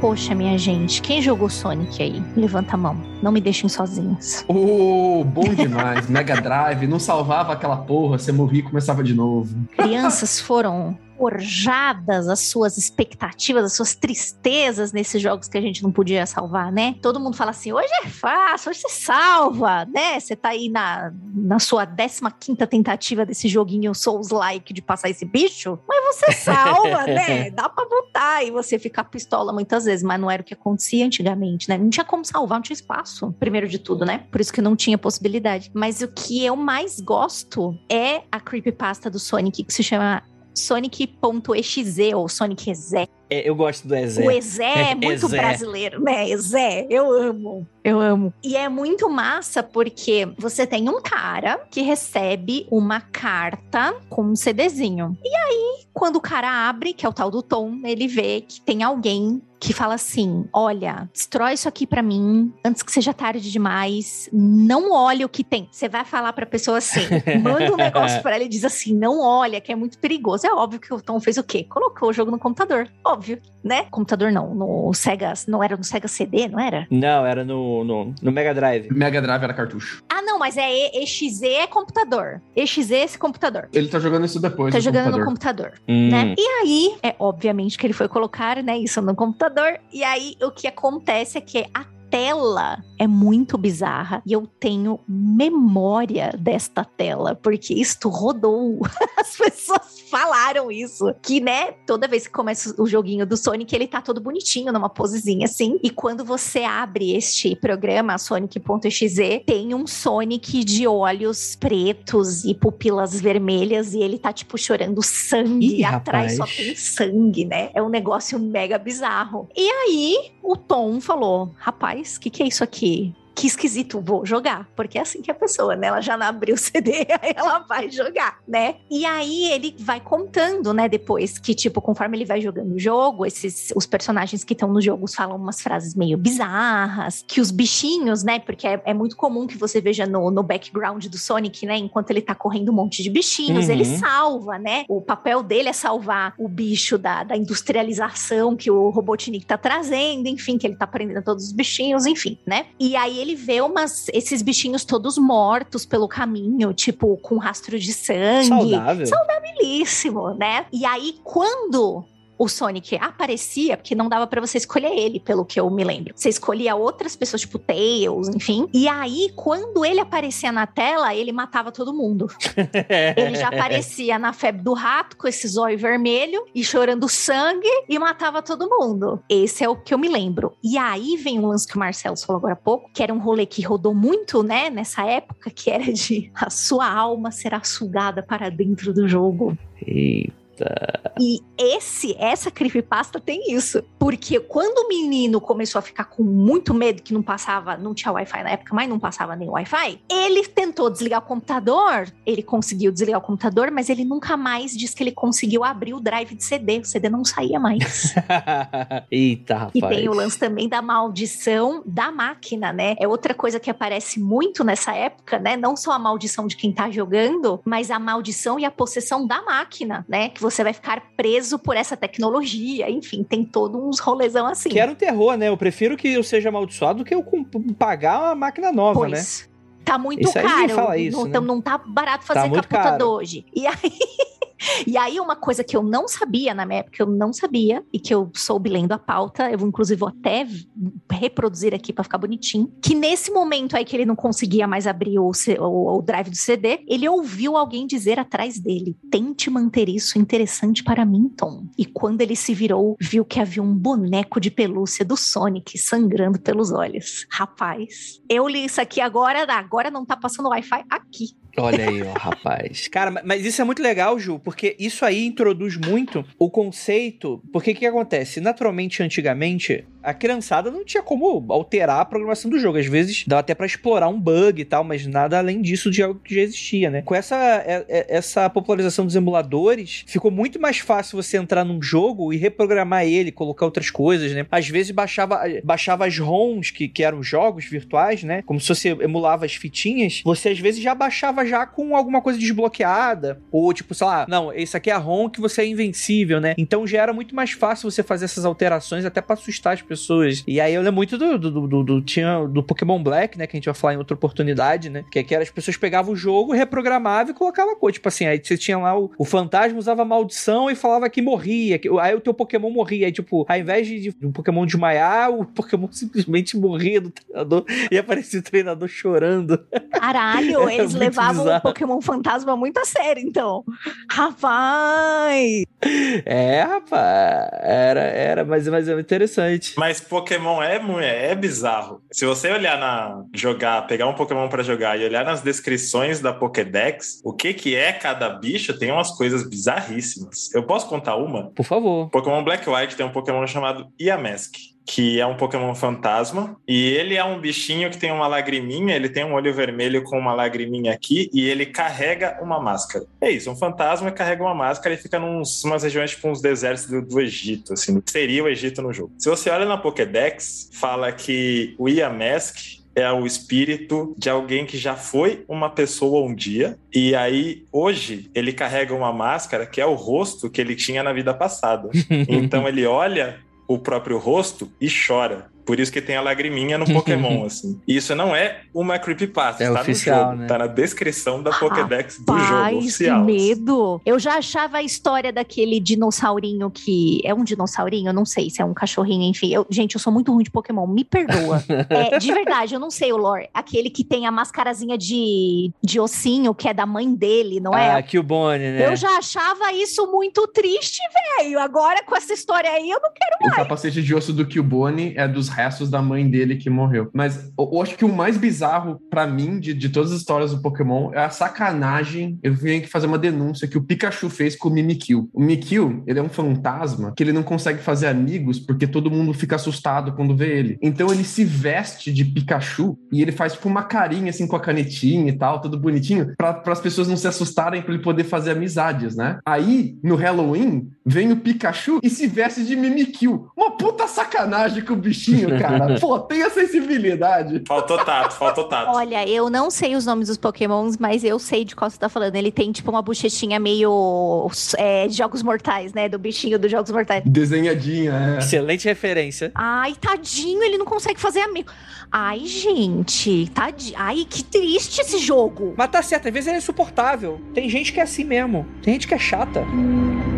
Poxa, minha gente, quem jogou Sonic aí? Levanta a mão. Não me deixem sozinhos. Oh, bom demais. Mega Drive, não salvava aquela porra, você morria e começava de novo. Crianças foram forjadas as suas expectativas, as suas tristezas nesses jogos que a gente não podia salvar, né? Todo mundo fala assim: hoje é fácil, hoje você salva, né? Você tá aí na, na sua 15 tentativa desse joguinho Souls-like de passar esse bicho, mas você salva, né? Dá pra voltar e você ficar pistola muitas vezes, mas não era o que acontecia antigamente, né? Não tinha como salvar, não tinha espaço, primeiro de tudo, né? Por isso que não tinha possibilidade. Mas o que eu mais gosto é a creepypasta do Sonic, que se chama Sonic.exe ou Sonic Exe. É, eu gosto do Ezé. O Ezé é muito Ezé. brasileiro, né? Ezé, eu amo. Eu amo. E é muito massa porque você tem um cara que recebe uma carta com um CDzinho. E aí, quando o cara abre, que é o tal do Tom, ele vê que tem alguém que fala assim: olha, destrói isso aqui para mim antes que seja tarde demais. Não olha o que tem. Você vai falar pra pessoa assim: manda um negócio pra ela e diz assim: não olha, que é muito perigoso. É óbvio que o Tom fez o quê? Colocou o jogo no computador. Óbvio, né? Computador não, no Sega. Não era no Sega CD, não era? Não, era no, no, no Mega Drive. Mega Drive era cartucho. Ah, não, mas é EXE é computador. EXE é esse computador. Ele tá jogando isso depois. Tá jogando computador. no computador, hum. né? E aí, é obviamente que ele foi colocar, né, isso no computador. E aí, o que acontece é que a tela é muito bizarra e eu tenho memória desta tela, porque isto rodou. As pessoas falaram isso. Que, né, toda vez que começa o joguinho do Sonic, ele tá todo bonitinho, numa posezinha assim. E quando você abre este programa, Sonic.exe, tem um Sonic de olhos pretos e pupilas vermelhas e ele tá, tipo, chorando sangue. Ih, e atrás rapaz. só tem sangue, né? É um negócio mega bizarro. E aí, o Tom falou: rapaz, o que, que é isso aqui? Que esquisito, vou jogar. Porque é assim que a pessoa, né? Ela já não abriu o CD, aí ela vai jogar, né? E aí ele vai contando, né, depois, que, tipo, conforme ele vai jogando o jogo, esses, os personagens que estão nos jogos falam umas frases meio bizarras, que os bichinhos, né? Porque é, é, muito comum que você veja no, no background do Sonic, né? Enquanto ele tá correndo um monte de bichinhos, uhum. ele salva, né? O papel dele é salvar o bicho da, da industrialização que o Robotnik tá trazendo, enfim, que ele tá prendendo todos os bichinhos, enfim, né? E aí ele vê umas, esses bichinhos todos mortos pelo caminho, tipo, com rastro de sangue. Saudável. Saudabilíssimo, né? E aí, quando o Sonic aparecia, porque não dava para você escolher ele, pelo que eu me lembro. Você escolhia outras pessoas, tipo Tails, enfim. E aí, quando ele aparecia na tela, ele matava todo mundo. ele já aparecia na febre do rato, com esse zóio vermelho, e chorando sangue, e matava todo mundo. Esse é o que eu me lembro. E aí vem um lance que o Marcelo falou agora há pouco, que era um rolê que rodou muito, né, nessa época, que era de a sua alma será sugada para dentro do jogo. Eita. E esse, essa creepypasta tem isso. Porque quando o menino começou a ficar com muito medo que não passava, não tinha Wi-Fi na época, mas não passava nem Wi-Fi, ele tentou desligar o computador, ele conseguiu desligar o computador, mas ele nunca mais disse que ele conseguiu abrir o drive de CD. O CD não saía mais. Eita, rapaz. E tem o lance também da maldição da máquina, né? É outra coisa que aparece muito nessa época, né? Não só a maldição de quem tá jogando, mas a maldição e a possessão da máquina, né? Que você vai ficar preso por essa tecnologia. Enfim, tem todo uns rolezão assim. Que era um terror, né? Eu prefiro que eu seja amaldiçoado do que eu pagar uma máquina nova, pois. né? Tá muito isso caro. Isso, não, né? não tá barato fazer tá capota hoje. E aí. E aí, uma coisa que eu não sabia na minha época, eu não sabia, e que eu soube lendo a pauta, eu vou inclusive vou até reproduzir aqui para ficar bonitinho, que nesse momento aí que ele não conseguia mais abrir o, o, o drive do CD, ele ouviu alguém dizer atrás dele: tente manter isso interessante para mim, Tom. E quando ele se virou, viu que havia um boneco de pelúcia do Sonic sangrando pelos olhos. Rapaz, eu li isso aqui agora, agora não tá passando Wi-Fi aqui. Olha aí, ó, rapaz. Cara, mas isso é muito legal, Ju, porque isso aí introduz muito o conceito. Porque o que acontece? Naturalmente, antigamente, a criançada não tinha como alterar a programação do jogo. Às vezes dava até para explorar um bug e tal, mas nada além disso de algo que já existia, né? Com essa, é, é, essa popularização dos emuladores, ficou muito mais fácil você entrar num jogo e reprogramar ele, colocar outras coisas, né? Às vezes baixava, baixava as ROMs, que, que eram jogos virtuais, né? Como se você emulava as fitinhas, você às vezes já baixava tava já com alguma coisa desbloqueada, ou tipo, sei lá, não, esse aqui é a ROM que você é invencível, né? Então já era muito mais fácil você fazer essas alterações até pra assustar as pessoas. E aí eu lembro muito do, do, do, do, tinha, do Pokémon Black, né? Que a gente vai falar em outra oportunidade, né? Que, que era as pessoas pegavam o jogo, reprogramavam e colocavam coisa. Tipo assim, aí você tinha lá o, o fantasma usava maldição e falava que morria. Que, aí o teu Pokémon morria. Aí, tipo, ao invés de, de um Pokémon desmaiar, o Pokémon simplesmente morria do treinador e aparecia o treinador chorando. Caralho, eles levavam bizarro. o Pokémon fantasma muito a sério, então. Rapaz! É, rapaz. Era, era, mas, mas é interessante. Mas Pokémon é, é bizarro. Se você olhar na. jogar, pegar um Pokémon para jogar e olhar nas descrições da Pokédex, o que que é cada bicho, tem umas coisas bizarríssimas. Eu posso contar uma? Por favor. Pokémon Black White tem um Pokémon chamado Yamask que é um Pokémon fantasma. E ele é um bichinho que tem uma lagriminha, ele tem um olho vermelho com uma lagriminha aqui, e ele carrega uma máscara. É isso, um fantasma carrega uma máscara e fica num umas regiões, tipo uns desertos do, do, Egito, assim, seria o Egito no jogo. Se você olha na Pokédex, fala que o Yamask é o espírito de alguém que já foi uma pessoa um dia, e aí hoje ele carrega uma máscara que é o rosto que ele tinha na vida passada. então ele olha o próprio rosto e chora. Por isso que tem a lagriminha no Pokémon, assim. E isso não é uma creepypasta, é tá oficial, no jogo, né? tá na descrição da Pokédex Rapaz, do jogo oficial. que medo! Eu já achava a história daquele dinossaurinho que... É um dinossaurinho? Eu não sei se é um cachorrinho, enfim. Eu, gente, eu sou muito ruim de Pokémon, me perdoa. é, de verdade, eu não sei o lore. Aquele que tem a mascarazinha de, de ossinho, que é da mãe dele, não é? Ah, que o Bonnie, né? Eu já achava isso muito triste, velho. Agora, com essa história aí, eu não quero mais. O capacete de osso do Cubone é dos restos da mãe dele que morreu. Mas eu, acho que o mais bizarro para mim de, de todas as histórias do Pokémon é a sacanagem. Eu venho aqui fazer uma denúncia que o Pikachu fez com o Mimikyu. O Mimikyu, ele é um fantasma que ele não consegue fazer amigos porque todo mundo fica assustado quando vê ele. Então ele se veste de Pikachu e ele faz tipo uma carinha assim com a canetinha e tal, tudo bonitinho, para as pessoas não se assustarem para ele poder fazer amizades, né? Aí, no Halloween, vem o Pikachu e se veste de Mimikyu. Uma puta sacanagem com o bichinho, cara. Pô, tenha sensibilidade. Faltou tato, faltou tato. Olha, eu não sei os nomes dos pokémons, mas eu sei de qual você tá falando. Ele tem, tipo, uma bochechinha meio é, Jogos Mortais, né? Do bichinho dos Jogos Mortais. Desenhadinha, é. Excelente referência. Ai, tadinho, ele não consegue fazer amigo. Ai, gente, tadinho. Ai, que triste esse jogo. Mas tá certo, às vezes ele é insuportável. Tem gente que é assim mesmo. Tem gente que é chata. Hum.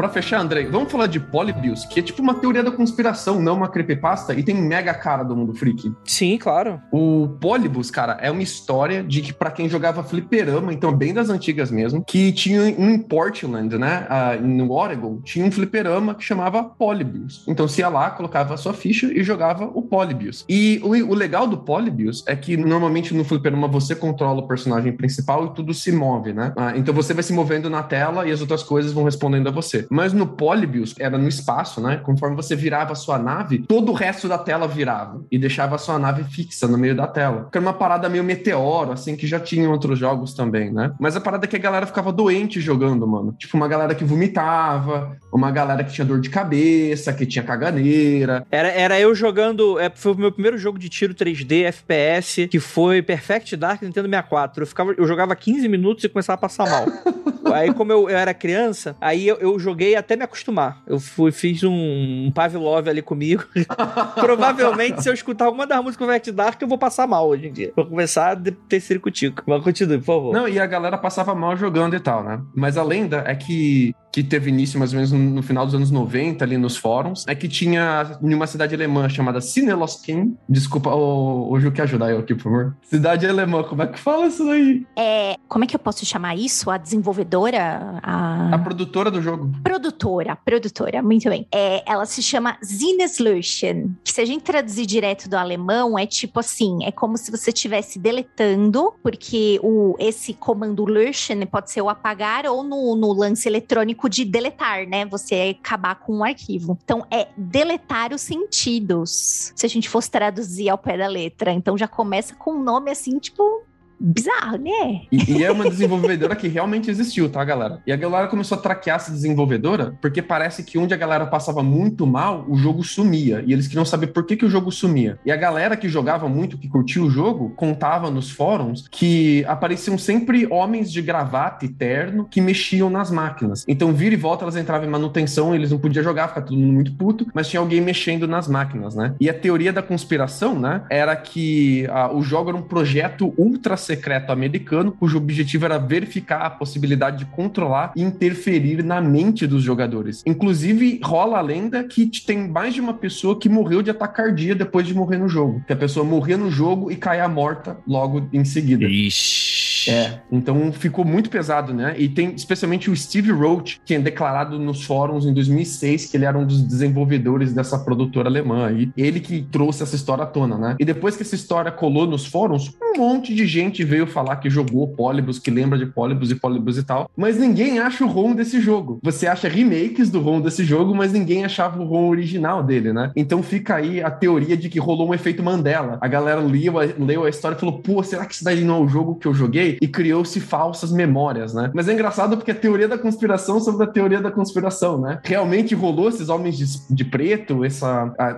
Pra fechar, André, vamos falar de Polybius, que é tipo uma teoria da conspiração, não uma creepypasta, e tem mega cara do mundo freak. Sim, claro. O Polybius, cara, é uma história de que para quem jogava fliperama, então bem das antigas mesmo, que tinha em Portland, né, uh, no Oregon, tinha um fliperama que chamava Polybius. Então você ia lá, colocava a sua ficha e jogava o Polybius. E o, o legal do Polybius é que normalmente no fliperama você controla o personagem principal e tudo se move, né? Uh, então você vai se movendo na tela e as outras coisas vão respondendo a você. Mas no Polybius, era no espaço, né? Conforme você virava a sua nave, todo o resto da tela virava e deixava a sua nave fixa no meio da tela. Que era uma parada meio meteoro, assim, que já tinha em outros jogos também, né? Mas a parada é que a galera ficava doente jogando, mano. Tipo, uma galera que vomitava, uma galera que tinha dor de cabeça, que tinha caganeira. Era, era eu jogando. É, foi o meu primeiro jogo de tiro 3D, FPS, que foi Perfect Dark Nintendo 64. Eu, ficava, eu jogava 15 minutos e começava a passar mal. aí, como eu, eu, era criança, aí eu, eu, joguei até me acostumar. Eu fui, fiz um, um Pavlov ali comigo. Provavelmente, se eu escutar alguma das músicas do Perfect Dark, eu vou passar mal hoje em dia. Vou começar a ter circo-tico. Mas continue, por favor. Não, e a galera passava mal jogando e tal, né? Mas a lenda é que que teve início mais ou menos no final dos anos 90, ali nos fóruns, é que tinha em uma cidade alemã chamada Sineloskin. Desculpa, o, o Ju quer ajudar eu aqui, por favor. Cidade alemã, como é que fala isso daí? É, como é que eu posso chamar isso? A desenvolvedora? A, a produtora do jogo. Produtora, produtora, muito bem. É, ela se chama Sinneslöschen, que se a gente traduzir direto do alemão, é tipo assim, é como se você estivesse deletando, porque o, esse comando löschen pode ser o apagar ou no, no lance eletrônico de deletar, né? Você acabar com um arquivo. Então, é deletar os sentidos. Se a gente fosse traduzir ao pé da letra. Então, já começa com um nome assim, tipo, bizarro, né? E, e, é uma desenvolvedora que realmente existiu, tá, galera? E a galera começou a traquear essa desenvolvedora porque parece que onde a galera passava muito mal, o jogo sumia. E eles queriam saber por que, que o jogo sumia. E a galera que jogava muito, que curtia o jogo, contava nos fóruns que apareciam sempre homens de gravata e terno que mexiam nas máquinas. Então, vira e volta, elas entravam em manutenção, eles não podiam jogar, ficava todo mundo muito puto, mas tinha alguém mexendo nas máquinas, né? E a teoria da conspiração, né, era que ah, o jogo era um projeto ultra secreto americano, cujo objetivo era verificar a possibilidade de controlar e interferir na mente dos jogadores. Inclusive, rola a lenda que tem mais de uma pessoa que morreu de ataque cardíaco depois de morrer no jogo. Que a pessoa morria no jogo e caía morta logo em seguida. Ixi. É, então ficou muito pesado, né? E tem especialmente o Steve Roach, que é declarado nos fóruns em 2006 que ele era um dos desenvolvedores dessa produtora alemã aí. Ele que trouxe essa história à tona, né? E depois que essa história colou nos fóruns, um monte de gente veio falar que jogou Polybus, que lembra de Polybus e Polybus e tal, mas ninguém acha o ROM desse jogo. Você acha remakes do ROM desse jogo, mas ninguém achava o ROM original dele, né? Então fica aí a teoria de que rolou um efeito Mandela. A galera leu leu a história e falou, pô, será que isso daí não é o jogo que eu joguei? E criou-se falsas memórias, né? Mas é engraçado porque a teoria da conspiração sobre a teoria da conspiração, né? Realmente rolou esses homens de, de preto, esse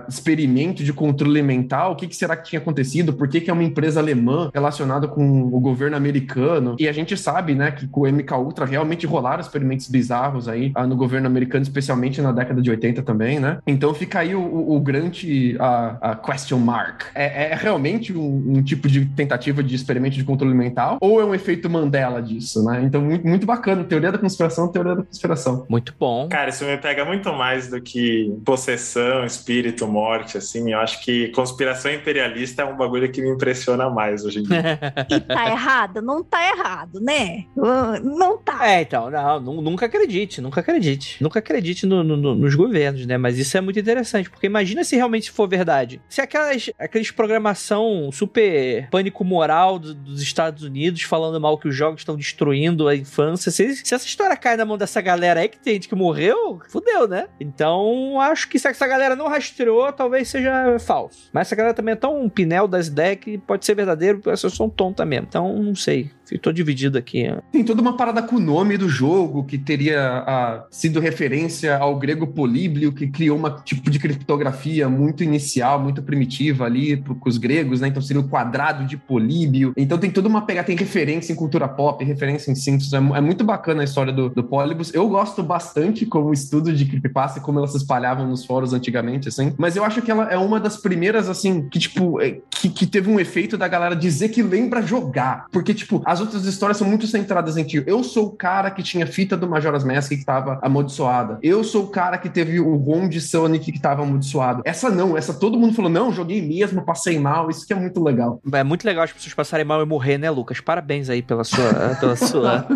experimento de controle mental, o que, que será que tinha acontecido? Por que, que é uma empresa alemã relacionada com o governo americano? E a gente sabe, né, que com o MK Ultra realmente rolaram experimentos bizarros aí ah, no governo americano, especialmente na década de 80 também, né? Então fica aí o, o, o grande a, a question mark. É, é realmente um, um, tipo de tentativa de experimento de controle mental ou é um efeito Mandela disso, né? Então muito, muito bacana. Teoria da conspiração, teoria da conspiração. Muito bom. Cara, isso me pega muito mais do que possessão, espírito, morte, assim. Eu acho que conspiração imperialista é um bagulho que me impressiona mais hoje em dia. e tá errado? Não tá errado, né? Não tá. É, então, não, nunca acredite, nunca acredite. Nunca acredite no, no, nos governos, né? Mas isso é muito interessante, porque imagina se realmente for verdade. Se aquelas, aqueles programação super pânico moral do, dos Estados Unidos falando mal que os jogos estão destruindo a infância, se, se, essa história cai na mão dessa galera aí que tem gente que morreu, fudeu, né? Então, acho que se essa galera não rastreou, talvez seja falso. Mas essa galera também é tão um pinel das ideias que pode ser verdadeiro, as pessoas são tontas mesmo. Então, não sei. Estou dividido aqui. Tem toda uma parada com o nome do jogo, que teria a, sido referência ao grego Políblio, que criou uma tipo de criptografia muito inicial, muito primitiva ali com os gregos, né? Então seria o quadrado de Políbio. Então tem toda uma pegada, tem referência em cultura pop, referência em síntese. É, é, muito bacana a história do, do Polybus. Eu gosto bastante como estudo de creepypasta e como elas se espalhavam nos fóruns antigamente, assim. Mas eu acho que ela é uma das primeiras, assim, que, tipo, é, que, que teve um efeito da galera dizer que lembra jogar. Porque, tipo, as outras histórias são muito centradas em ti. Eu sou o cara que tinha fita do Majora's Mask que tava amaldiçoada. Eu sou o cara que teve o ROM de Sonic que tava amaldiçoado. Essa não, essa todo mundo falou, não, joguei mesmo, passei mal. Isso que é muito legal. É muito legal as pessoas passarem mal e morrer, né, Lucas? Parabéns aí pela sua... pela sua...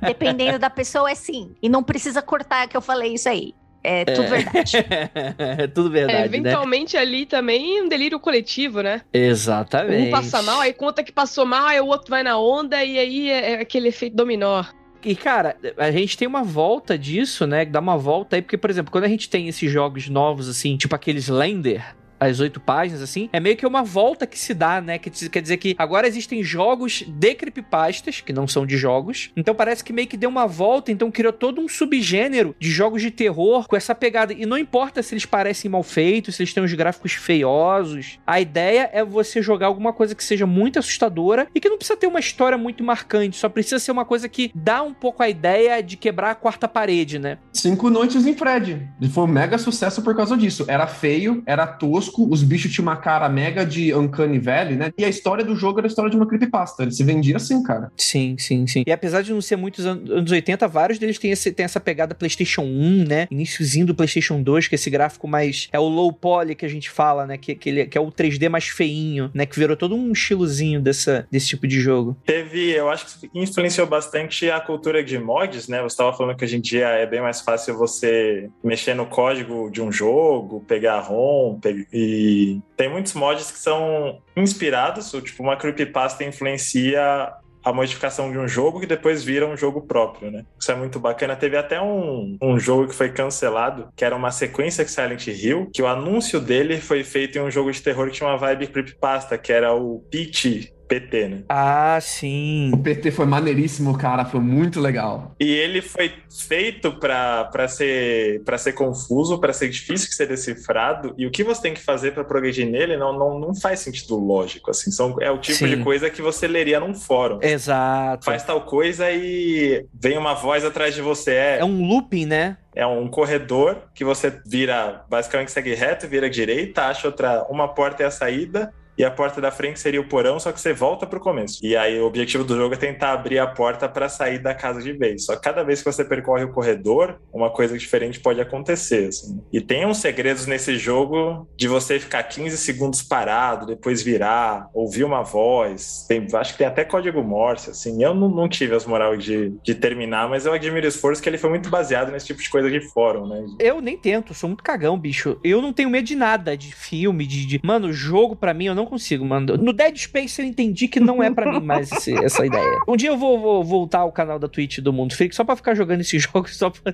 Dependendo da pessoa, é sim. E não precisa cortar que eu falei isso aí. É tudo é. verdade. é tudo verdade. É, eventualmente né? ali também um delírio coletivo, né? Exatamente. Um passa mal, aí conta que passou mal, aí o outro vai na onda, e aí é, é aquele efeito dominó. E, cara, a gente tem uma volta disso, né? Dá uma volta aí, porque, por exemplo, quando a gente tem esses jogos novos, assim, tipo aqueles Lender, as oito páginas, assim, é meio que uma volta que se dá, né? Que quer dizer que agora existem jogos de creepypastas, que não são de jogos. Então parece que meio que deu uma volta, então criou todo um subgênero de jogos de terror com essa pegada. E não importa se eles parecem mal feitos, se eles têm os gráficos feiosos. A ideia é você jogar alguma coisa que seja muito assustadora e que não precisa ter uma história muito marcante, só precisa ser uma coisa que dá um pouco a ideia de quebrar a quarta parede, né? Cinco Noites em Fred. Foi um mega sucesso por causa disso. Era feio, era tosco tosco, os bichos tinham uma cara mega de Uncanny Valley, né? E a história do jogo era a história de uma creepypasta. Ele se vendia assim, cara. Sim, sim, sim. E apesar de não ser muitos anos 80, vários deles têm, esse, têm essa pegada PlayStation 1, né? Iníciozinho do PlayStation 2, que é esse gráfico mais. É o low poly que a gente fala, né? Que, que, ele, que é o 3D mais feinho, né? Que virou todo um estilozinho dessa, desse tipo de jogo. Teve, eu acho que influenciou bastante a cultura de mods, né? Você estava falando que hoje em dia é bem mais fácil você mexer no código de um jogo, pegar ROM, pegar e tem muitos mods que são inspirados, tipo, uma creepypasta influencia a modificação de um jogo que depois vira um jogo próprio, né? Isso é muito bacana. Teve até um, um jogo que foi cancelado, que era uma sequência de Silent Hill, que o anúncio dele foi feito em um jogo de terror que tinha uma vibe creepypasta, que era o Peach PT, né? Ah, sim. O PT foi maneiríssimo, cara, foi muito legal. E ele foi feito para ser para ser confuso, para ser difícil de ser decifrado, e o que você tem que fazer para progredir nele não, não, não faz sentido lógico, assim, são, é o tipo sim. de coisa que você leria num fórum. Exato. Faz tal coisa e vem uma voz atrás de você. É, é um looping, né? é um corredor que você vira, basicamente segue reto, vira direita, acha outra, uma porta é a saída, e a porta da frente seria o porão, só que você volta pro começo. E aí o objetivo do jogo é tentar abrir a porta para sair da casa de vez. Só que cada vez que você percorre o corredor, uma coisa diferente pode acontecer. Assim. E tem uns segredos nesse jogo de você ficar 15 segundos parado, depois virar, ouvir uma voz. Tem, acho que tem até código Morse, assim. Eu não, não tive as moral de, de terminar, mas eu admiro o esforço que ele foi muito baseado nesse tipo de coisa de fórum, né? Eu nem tento, sou muito cagão, bicho. Eu não tenho medo de nada, de filme, de. de... Mano, jogo para mim eu não consigo, mano. No Dead Space eu entendi que não é para mim mais esse, essa ideia. Um dia eu vou, vou, voltar ao canal da Twitch do Mundo Freak só pra ficar jogando esses jogos, só pra,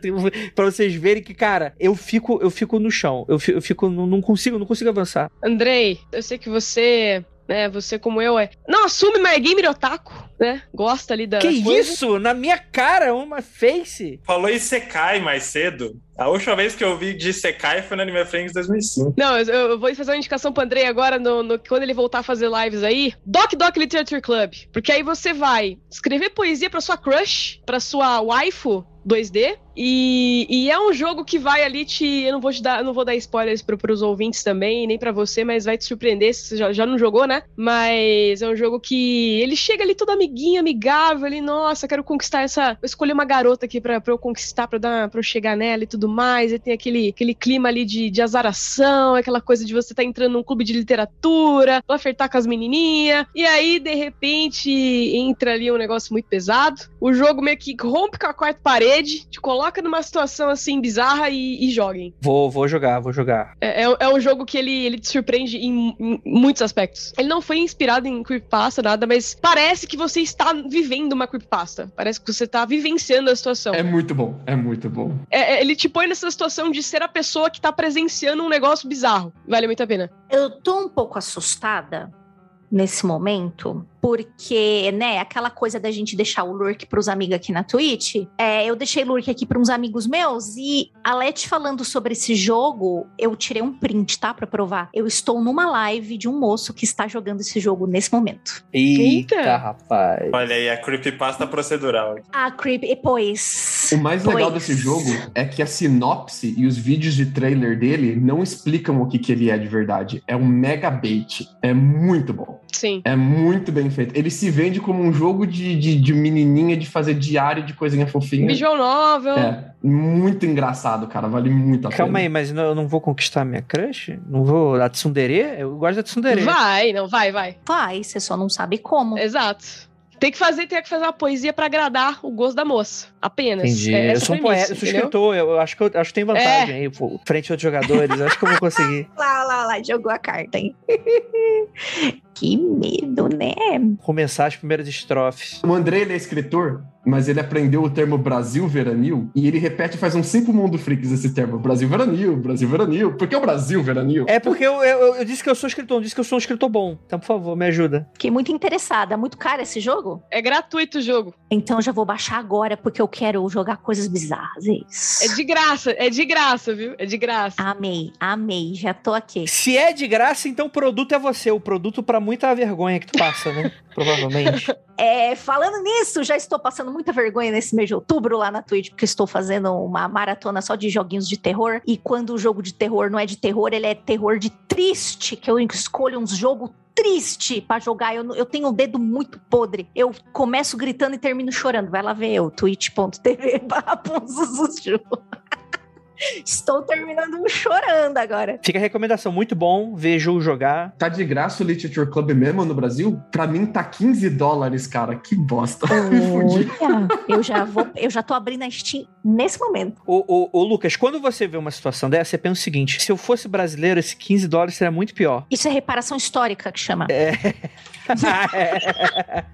pra vocês verem que, cara, eu fico, eu fico no chão. Eu fico, eu fico não, não consigo, não consigo avançar. Andrei, eu sei que você né? Você como eu é. Não assume mais gamer otaku, né? Gosta ali da. Que coisa. isso? Na minha cara, uma face. Falou Isekai mais cedo. A última vez que eu vi de Isekai foi no Anime Friends 2005. Não, eu, eu, vou fazer uma indicação pro Andrei agora, no, no, quando ele voltar a fazer lives aí. Doc Doc Literature Club. Porque aí você vai escrever poesia pra sua crush, pra sua waifu 2D, e, e, é um jogo que vai ali te. Eu não vou te dar, não vou dar spoilers para os ouvintes também, nem para você, mas vai te surpreender se você já, já, não jogou, né? Mas é um jogo que ele chega ali todo amiguinho, amigável, ali, nossa, quero conquistar essa. Eu escolhi uma garota aqui pra, pra eu conquistar, pra, dar, pra eu chegar nela e tudo mais. E tem aquele, aquele clima ali de, de azaração, aquela coisa de você tá entrando num clube de literatura, flertar com as menininhas. E aí, de repente, entra ali um negócio muito pesado. O jogo meio que rompe com a quarta parede, te coloca coloca numa situação assim bizarra e, e joguem. Vou, vou jogar, vou jogar. É, é, é, um jogo que ele, ele te surpreende em, em, muitos aspectos. Ele não foi inspirado em creepypasta, nada, mas parece que você está vivendo uma creepypasta. Parece que você está vivenciando a situação. É muito bom, é muito bom. É, é, ele te põe nessa situação de ser a pessoa que está presenciando um negócio bizarro. Vale muito a pena. Eu tô um pouco assustada nesse momento, porque, né, aquela coisa da gente deixar o lurk pros amigos aqui na Twitch, é, eu deixei lurk aqui para uns amigos meus e a Leti falando sobre esse jogo, eu tirei um print, tá, para provar. Eu estou numa live de um moço que está jogando esse jogo nesse momento. Eita, Eita. rapaz. Olha aí, a creepypasta procedural. A creep, pois. O mais pois. legal desse jogo é que a sinopse e os vídeos de trailer dele não explicam o que, que ele é de verdade. É um mega bait. É muito bom. Sim. É muito bem feito. Ele se vende como um jogo de, de, de menininha, de fazer diário de coisinha fofinha. Visual novel. É, muito engraçado, cara. Vale muito a Calma pena. Calma aí, mas eu não vou conquistar minha crush? Não vou... A tsundere? Eu gosto da tsundere. Vai, não, vai, vai. Vai, você só não sabe como. Exato. Tem que fazer, tem que fazer uma poesia para agradar o gosto da moça. Apenas. Entendi. É eu sou um poeta, eu sou escritor, eu acho que eu acho que tem vantagem é. aí, pô, frente a outros jogadores. acho que eu vou conseguir. lá, lá, lá, jogou a carta, hein? que medo, né? Começar as primeiras estrofes. O André, ele é escritor, mas ele aprendeu o termo Brasil Veranil e ele repete faz uns cinco mundo freaks esse termo. Brasil Veranil, Brasil Veranil. Por que o Brasil Veranil? É porque eu, eu, eu, disse que eu sou escritor, não disse que eu sou um escritor bom. Então, por favor, me ajuda. Fiquei muito interessada. Muito caro esse jogo? É gratuito o jogo. Então já vou baixar agora porque eu quero jogar coisas bizarras. É isso. É de graça, é de graça, viu? É de graça. Amei, amei. Já tô aqui. Se é de graça, então o produto é você. O produto para muita vergonha que tu passa, né? Provavelmente. É, falando nisso, já estou passando muita vergonha nesse mês de outubro lá na Twitch, porque estou fazendo uma maratona só de joguinhos de terror. E quando o jogo de terror não é de terror, ele é terror de triste, que eu escolho uns jogos triste para jogar. Eu, eu tenho o dedo muito podre. Eu começo gritando e termino chorando. Vai lá ver eu, twitch.tv Estou terminando chorando agora. Fica a recomendação, muito bom, vejo jogar. Tá de graça o Literature Club mesmo no Brasil? Pra mim tá 15 dólares, cara. Que bosta. eu já vou, eu já tô abrindo a Steam nesse momento. Ô, ô, ô, Lucas, quando você vê uma situação dessa, você pensa o seguinte: se eu fosse brasileiro, esse 15 dólares seria muito pior. Isso é reparação histórica que chama. É. É,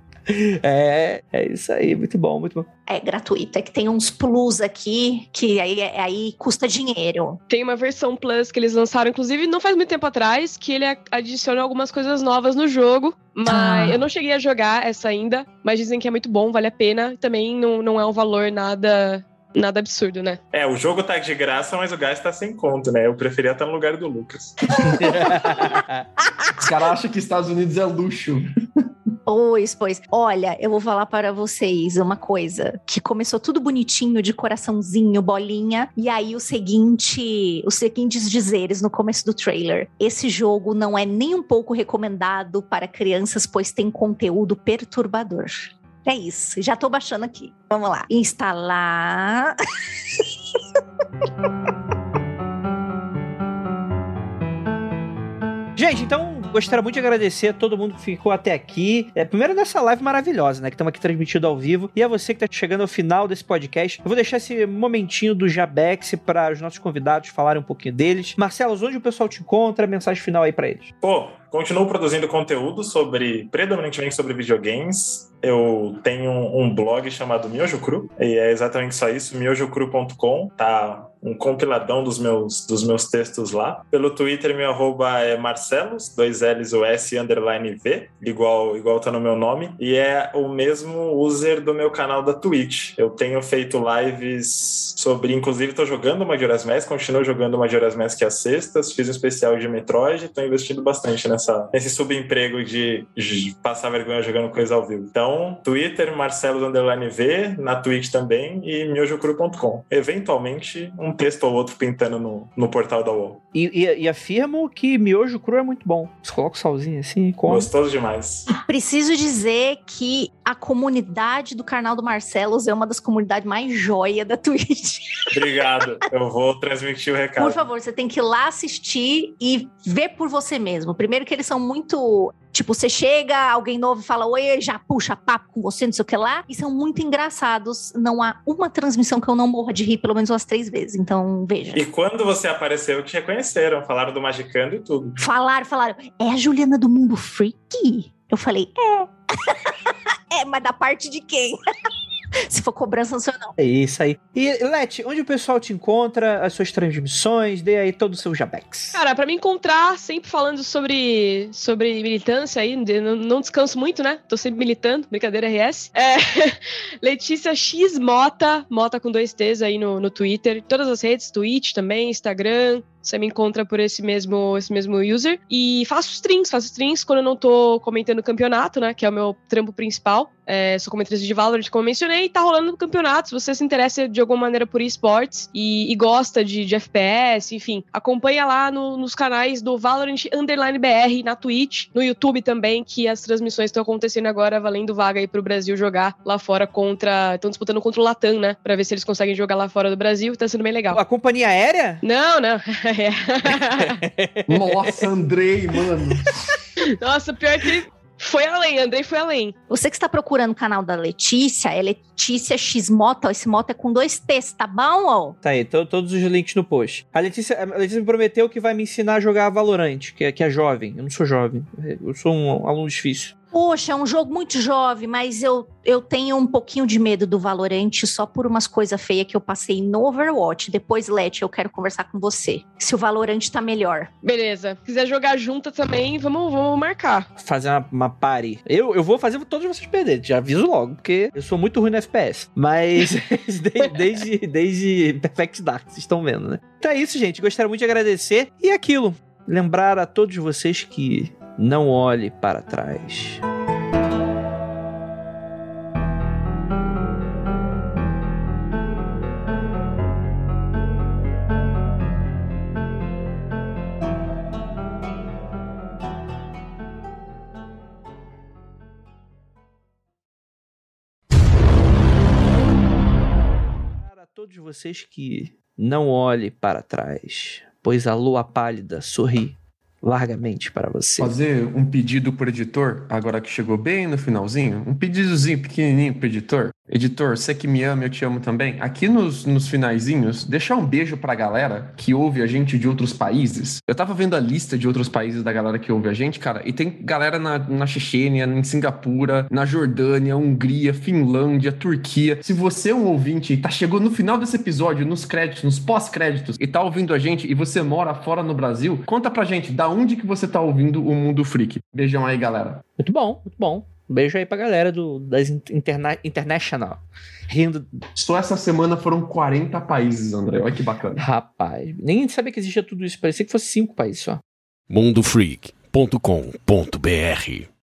é isso aí, muito bom, muito bom. É gratuito, é que tem uns plus aqui que aí, aí custa dinheiro. Tem uma versão plus que eles lançaram, inclusive não faz muito tempo atrás, que ele adiciona algumas coisas novas no jogo. Mas ah. eu não cheguei a jogar essa ainda, mas dizem que é muito bom, vale a pena. Também não, não é um valor nada nada absurdo, né? É, o jogo tá de graça, mas o gás tá sem conto, né? Eu preferia estar no lugar do Lucas. Os caras acham que Estados Unidos é luxo. Pois, pois. Olha, eu vou falar para vocês uma coisa que começou tudo bonitinho, de coraçãozinho, bolinha, e aí o seguinte, os seguintes dizeres no começo do trailer. Esse jogo não é nem um pouco recomendado para crianças, pois tem conteúdo perturbador. É isso, já tô baixando aqui. Vamos lá. Instalar. Gente, então gostaria muito de agradecer a todo mundo que ficou até aqui. É, primeiro nessa live maravilhosa, né? Que estamos aqui transmitindo ao vivo. E a você que está chegando ao final desse podcast. Eu vou deixar esse momentinho do Jabex para os nossos convidados falarem um pouquinho deles. Marcelo, onde o pessoal te encontra? Mensagem final aí para eles. Pô, continuo produzindo conteúdo sobre, predominantemente sobre videogames eu tenho um blog chamado Miojo Cru, e é exatamente só isso, miojocru.com, tá um compiladão dos meus, dos meus textos lá. Pelo Twitter, meu arroba é Marcelos, dois L's, o S, underline V, igual, igual tá no meu nome, e é o mesmo user do meu canal da Twitch. Eu tenho feito lives sobre, inclusive tô jogando Majora's Mask, continuo jogando Majora's Mask às sextas, fiz um especial de Metroid, tô investindo bastante nessa, nesse subemprego de, de passar vergonha jogando coisa ao vivo. Então, Twitter, Marcelo Underline V, na Twitch também e miojocru.com. Eventualmente, um texto ou outro pintando no, no portal da UOL. E, e, e, afirmo que miojo cru é muito bom. Você coloca o salzinho assim e come. Gostoso demais. Preciso dizer que a comunidade do canal do Marcelos é uma das comunidades mais joia da Twitch. Obrigado. Eu vou transmitir o recado. Por favor, você tem que ir lá assistir e ver por você mesmo. Primeiro que eles são muito Tipo, você chega, alguém novo fala oi, já puxa papo com você, não sei o que lá. E são muito engraçados. Não há uma transmissão que eu não morra de rir pelo menos umas três vezes. Então, veja. E quando você apareceu, te reconheceram, falaram do Magicando e tudo. Falaram, falaram. É a Juliana do Mundo Freak? Eu falei, é. é, mas da parte de quem? Se for cobrança, não sou não. É isso aí. E, Leti, onde o pessoal te encontra, as suas transmissões, dê aí todo o seu jabex. Cara, para me encontrar, sempre falando sobre, sobre militância aí, não, não, descanso muito, né? Tô sempre militando, brincadeira RS. É, Letícia X Mota, Mota com dois T's aí no, no Twitter, todas as redes, Twitch também, Instagram, você me encontra por esse mesmo, esse mesmo user. E faço streams, faço streams quando eu não tô comentando campeonato, né? Que é o meu trampo principal. É, sou comentarista de Valorant, como eu mencionei, e tá rolando campeonato. Se você se interessa de alguma maneira por esportes e, e gosta de, de, FPS, enfim, acompanha lá no, nos canais do Valorant Underline BR na Twitch, no YouTube também, que as transmissões estão acontecendo agora, valendo vaga aí pro Brasil jogar lá fora contra. Estão disputando contra o Latam, né? Pra ver se eles conseguem jogar lá fora do Brasil. Tá sendo bem legal. A companhia aérea? Não, não. Nossa, Andrei, mano. Nossa, pior que foi além, Andrei foi além. Você que está procurando o canal da Letícia, é Letícia X Mota, esse Mota é com dois T's, tá bom? Ó? Tá aí, todos os links no post. A Letícia, a Letícia me prometeu que vai me ensinar a jogar Valorant, que é, que é jovem. Eu não sou jovem, eu sou um aluno difícil. Poxa, é um jogo muito jovem, mas eu, eu tenho um pouquinho de medo do Valorant só por umas coisas feias que eu passei no Overwatch. Depois, Let, eu quero conversar com você. Se o Valorant tá melhor. Beleza. Se quiser jogar junto também, vamos, vamos marcar. Fazer uma, uma party. Eu, eu vou fazer todos vocês perderem, já aviso logo, porque eu sou muito ruim no FPS. Mas desde, desde, desde Perfect Dark, vocês estão vendo, né? Então é isso, gente. Gostaria muito de agradecer. E aquilo, lembrar a todos vocês que não olhe para trás. Para todos vocês que não olhe para trás, pois a lua pálida sorri largamente para você. Fazer um pedido pro editor, agora que chegou bem no finalzinho, um pedidozinho pequenininho pro editor. Editor, você que me ama, eu te amo também. Aqui nos, nos deixar um beijo pra galera que ouve a gente de outros países. Eu tava vendo a lista de outros países da galera que ouve a gente, cara, e tem galera na, na Chechênia, em Singapura, na Jordânia, Hungria, Finlândia, Turquia. Se você é um ouvinte e tá chegando no final desse episódio, nos créditos, nos pós-créditos, e tá ouvindo a gente e você mora fora no Brasil, conta pra gente da onde que você tá ouvindo o Mundo Freak. Beijão aí, galera. Muito bom, muito bom. Um beijo aí pra galera do, das interna International. Rindo. Só essa semana foram 40 países, André. Olha que bacana. Rapaz, nem sabia que existia tudo isso. Parecia que fosse cinco países só. mundofreak.com.br